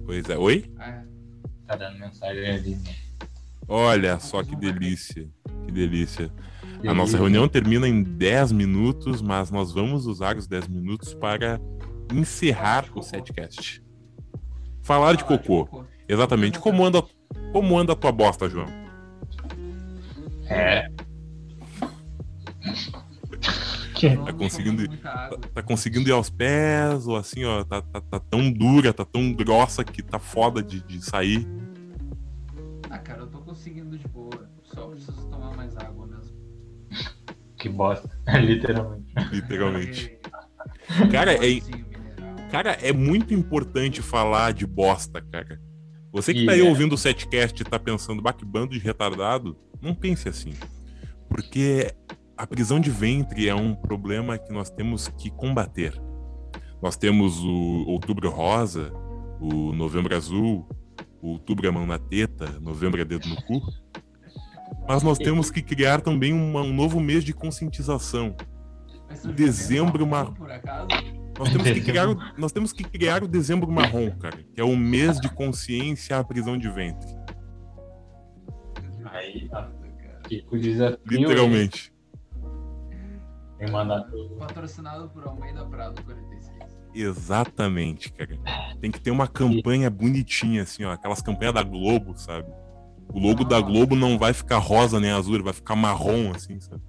Pois é. Oi? Ah, tá dando mensagem ali, né? Olha só que delícia. Que delícia. A nossa reunião termina em 10 minutos, mas nós vamos usar os 10 minutos para encerrar o setcast. Falar de cocô. Exatamente. Como anda, como anda a tua bosta, João? É. Tá conseguindo, tá, tá, conseguindo ir aos pés, ou assim, ó, tá, tá, tá, tão dura, tá tão grossa que tá foda de, de sair. Ah, cara, Que bosta, literalmente. Literalmente. Cara, é, cara, é muito importante falar de bosta, cara. Você que tá aí é. ouvindo o setcast e tá pensando, bah, que bando de retardado, não pense assim. Porque a prisão de ventre é um problema que nós temos que combater. Nós temos o Outubro Rosa, o Novembro Azul, o Outubro é Mão na Teta, Novembro é Dedo no Cu. Mas nós temos que criar também uma, um novo mês de conscientização. Dezembro marrom. Nós temos, que criar o, nós temos que criar o Dezembro Marrom, cara, que é o mês de consciência à prisão de ventre. Aí, o desafio. Literalmente. Tem mandado. Patrocinado por Almeida Prado 46. Exatamente, cara. Tem que ter uma campanha bonitinha, assim, ó. Aquelas campanhas da Globo, sabe? O logo da Globo não vai ficar rosa nem azul, ele vai ficar marrom, assim, sabe?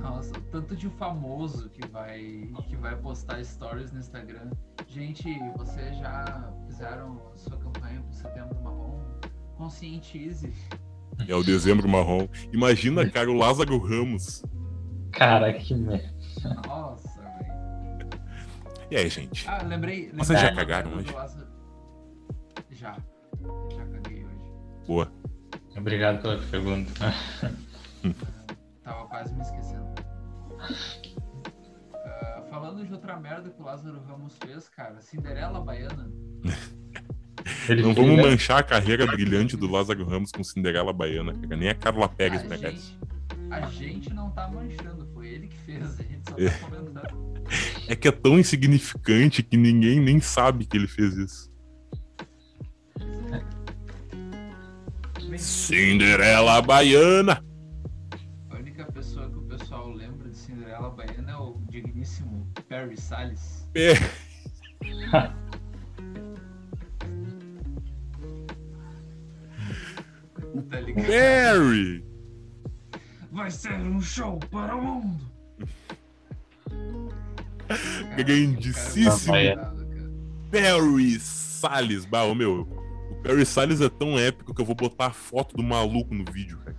Nossa, tanto de famoso que vai, que vai postar stories no Instagram. Gente, vocês já fizeram sua campanha pro setembro marrom? Conscientize. É o dezembro marrom. Imagina, cara, o Lázaro Ramos Cara, que merda. Nossa, velho. E aí, gente? Ah, lembrei. lembrei Vocês já cagaram hoje? Já. Já caguei hoje. Boa. Obrigado pela pergunta. Tava quase me esquecendo. Uh, falando de outra merda que o Lázaro Ramos fez, cara, Cinderela Baiana. Ele não vamos manchar a carreira brilhante do Lázaro Ramos com Cinderela Baiana, cara. Nem a Carla Pérez merece. A gente não tá manchando, foi ele que fez, a gente só tá é. comentando. É que é tão insignificante que ninguém nem sabe que ele fez isso. Cinderela Baiana! A única pessoa que o pessoal lembra de Cinderela Baiana é o digníssimo Perry Salles. É. tá? Perry! vai ser um show para o mundo. Grandíssimo Perry Salles. Bah, ô, meu, o Perry Salles é tão épico que eu vou botar a foto do maluco no vídeo, cara.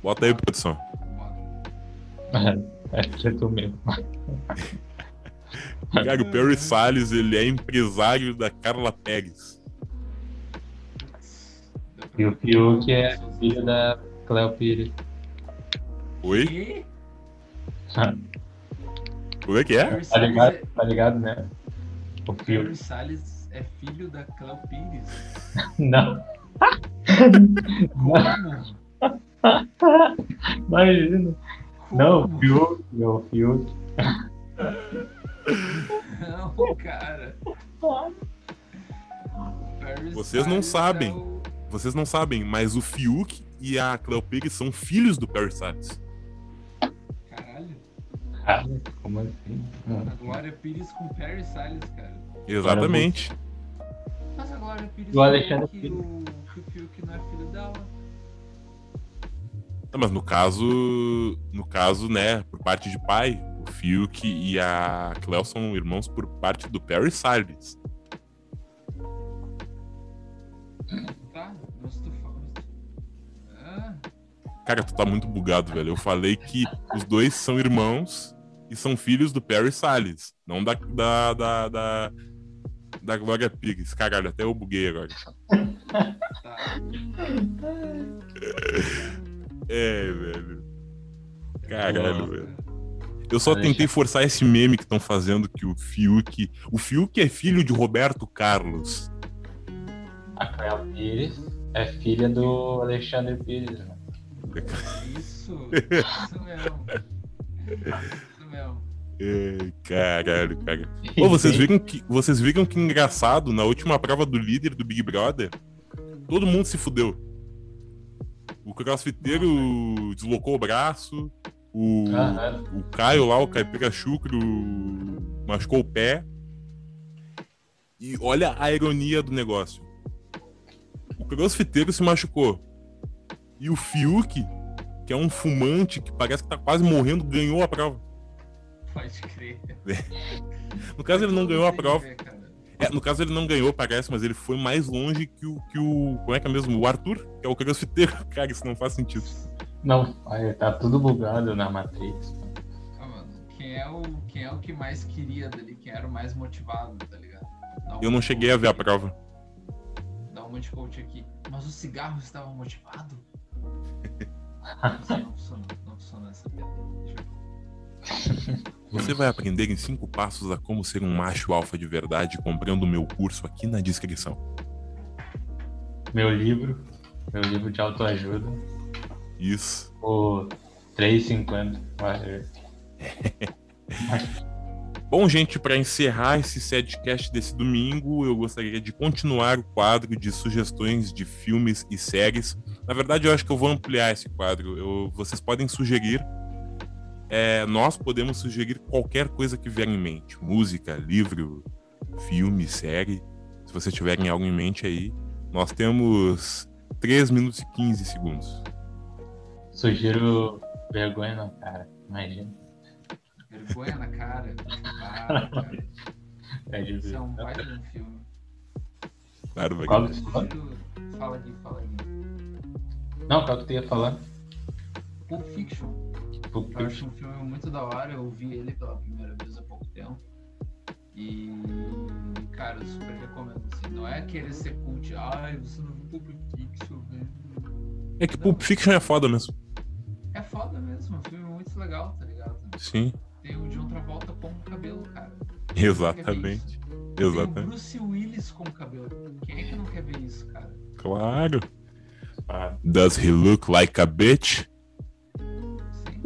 Bota aí, produção. É, que é tu mesmo. Cara, o Perry Salles, ele é empresário da Carla Pérez. E o Fiuk é filho da Cleo Pires. Oi? Como é que é? Tá ligado, tá ligado, né? O filho. Salles é filho da Cléo Pires. Não. Não. Imagina. Como? Não, o Fiuk, o Fiuk. Não, cara. Vocês não sabem. É. Vocês não sabem, mas o Fiuk e a Cleo Pires são filhos do Perry Salles. como assim? A Glória Pires com Perry Salles, cara. Exatamente. Mas agora o Pires do Alexandre que o, que o Fiuk não é filho dela. Não, mas no caso, no caso, né, por parte de pai, o Fiuk e a Cleo são irmãos por parte do Perry Salles. Tá, tu fala. Ah. Cara, tu tá muito bugado, velho. Eu falei que os dois são irmãos e são filhos do Perry Salles, não da, da, da, da da Glória Pires. Caralho, até eu buguei agora. É, velho. Caralho, Boa. velho. Eu só Deixa. tentei forçar esse meme que estão fazendo que o Fiuk. O Fiuk é filho de Roberto Carlos. A Cleo Pires é filha do Alexandre Pires, né? Isso, isso mesmo. Isso mesmo. É, caralho, cara. Ô, vocês viram que vocês viram que engraçado na última prova do líder do Big Brother, todo mundo se fudeu. O crossfiteiro deslocou o braço, o, o Caio lá, o Caipira Chucro, machucou o pé. E olha a ironia do negócio. O crossfiteiro se machucou. E o Fiuk, que é um fumante que parece que tá quase morrendo, ganhou a prova. Pode crer. No caso, ele não ganhou a prova. É, no caso, ele não ganhou, parece, mas ele foi mais longe que o. Que o como é que é mesmo? O Arthur, que é o crossfiteiro. Cara, isso não faz sentido. Não, tá tudo bugado na Matrix. Ah, mano, quem é, o, quem é o que mais queria dali? Quem era o mais motivado, tá ligado? Um Eu não cheguei a ver a prova. Dá um monte de coach aqui. Mas o cigarro estava motivado? Não, não funciona, não funciona essa piada. Você vai aprender em cinco passos a como ser um macho alfa de verdade comprando o meu curso aqui na descrição. Meu livro, meu livro de autoajuda, Isso. R$3,50. Vai. Bom, gente, para encerrar esse podcast desse domingo, eu gostaria de continuar o quadro de sugestões de filmes e séries. Na verdade, eu acho que eu vou ampliar esse quadro. Eu- vocês podem sugerir. É, nós podemos sugerir qualquer coisa que vier em mente: música, livro, filme, série. Se vocês tiverem algo em mente aí, nós temos 3 minutos e 15 segundos. Sugiro vergonha na cara, imagina. Vergonha na cara. Cara. É Isso é um baita de um filme. Claro, vai. Qual sugiro- Fala aqui, fala aqui. Não, qual que tu ia falar? Pulp Fiction. Pulp Eu acho um filme muito da hora. Eu vi ele pela primeira vez há pouco tempo. E, cara, eu super recomendo. Assim. Não é querer ser cult. Ai, você não viu Pulp Fiction, velho. É que Pulp Fiction é foda mesmo. É foda mesmo. É um filme muito legal, tá ligado? Sim, Tem o John Travolta com cabelo, cara. exatamente. Tem o Exatamente. Bruce Willis com cabelo. Quem é que não quer ver isso, cara? Claro. Ah, Does he look like a bitch?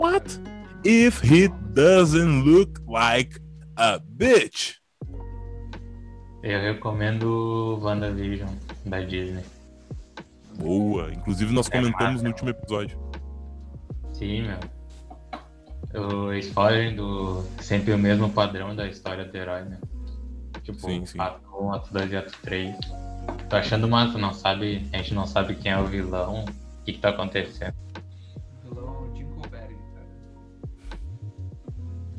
What? If he doesn't look like a bitch. Eu recomendo WandaVision da Disney. Boa. Inclusive, nós É comentamos massa. no último episódio. Sim, meu. Eles fogem do sempre o mesmo padrão da história do herói, né? Tipo, Sim, sim. ato 1, ato 2 e ato 3. Tô achando massa, não sabe, a gente não sabe quem é o vilão, o que, que tá acontecendo.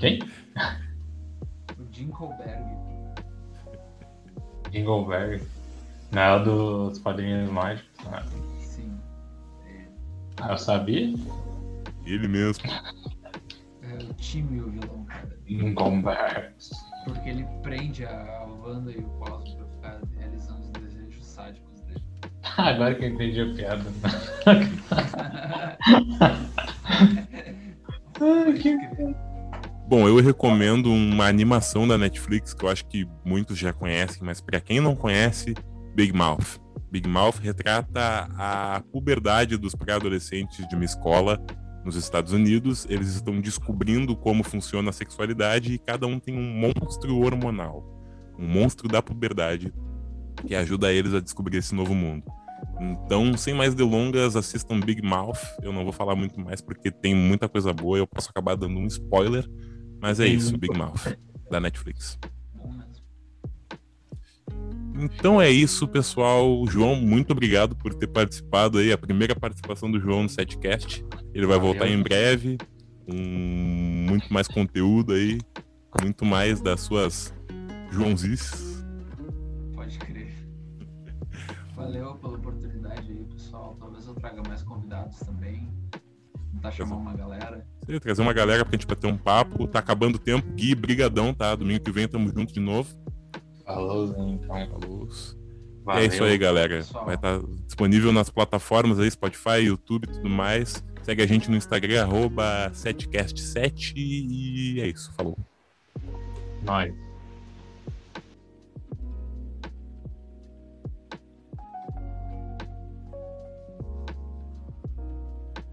Quem? O Jinkelberg. Jingleberg. Não é o dos quadrinhos mágicos. Ah, Sim. É, eu sabia? Ele mesmo. é o time o vilão, cara. Jingleberg. Porque ele prende a Wanda e o Cosmo pra ficar realizando os desejos sádicos dele. Agora que eu entendi a piada. Pode crer. Bom, eu recomendo uma animação da Netflix que eu acho que muitos já conhecem, mas pra quem não conhece, Big Mouth. Big Mouth retrata a puberdade dos pré-adolescentes de uma escola nos Estados Unidos. Eles estão descobrindo como funciona a sexualidade e cada um tem um monstro hormonal, um monstro da puberdade que ajuda eles a descobrir esse novo mundo. Então, sem mais delongas, assistam Big Mouth. Eu não vou falar muito mais porque tem muita coisa boa. Eu posso acabar dando um spoiler, mas é isso. Big Mouth, da Netflix. Bom mesmo. Então é isso, pessoal. João, muito obrigado por ter participado aí, a primeira participação do João no Setcast. Ele vai voltar em breve com muito mais conteúdo aí, muito mais das suas Joãozis. Pode crer. Valeu pela oportunidade aí, pessoal. Talvez eu traga mais convidados também. Tentar chamar uma galera. Trazer uma galera pra gente bater um papo. Tá acabando o tempo. Gui, brigadão, tá? Domingo que vem tamo junto de novo. Falou, então. Falou. É isso aí, galera. Pessoal. Vai estar tá disponível nas plataformas aí, Spotify, YouTube e tudo mais. Segue a gente no Instagram, arroba 7cast7 e é isso. Falou. Nós.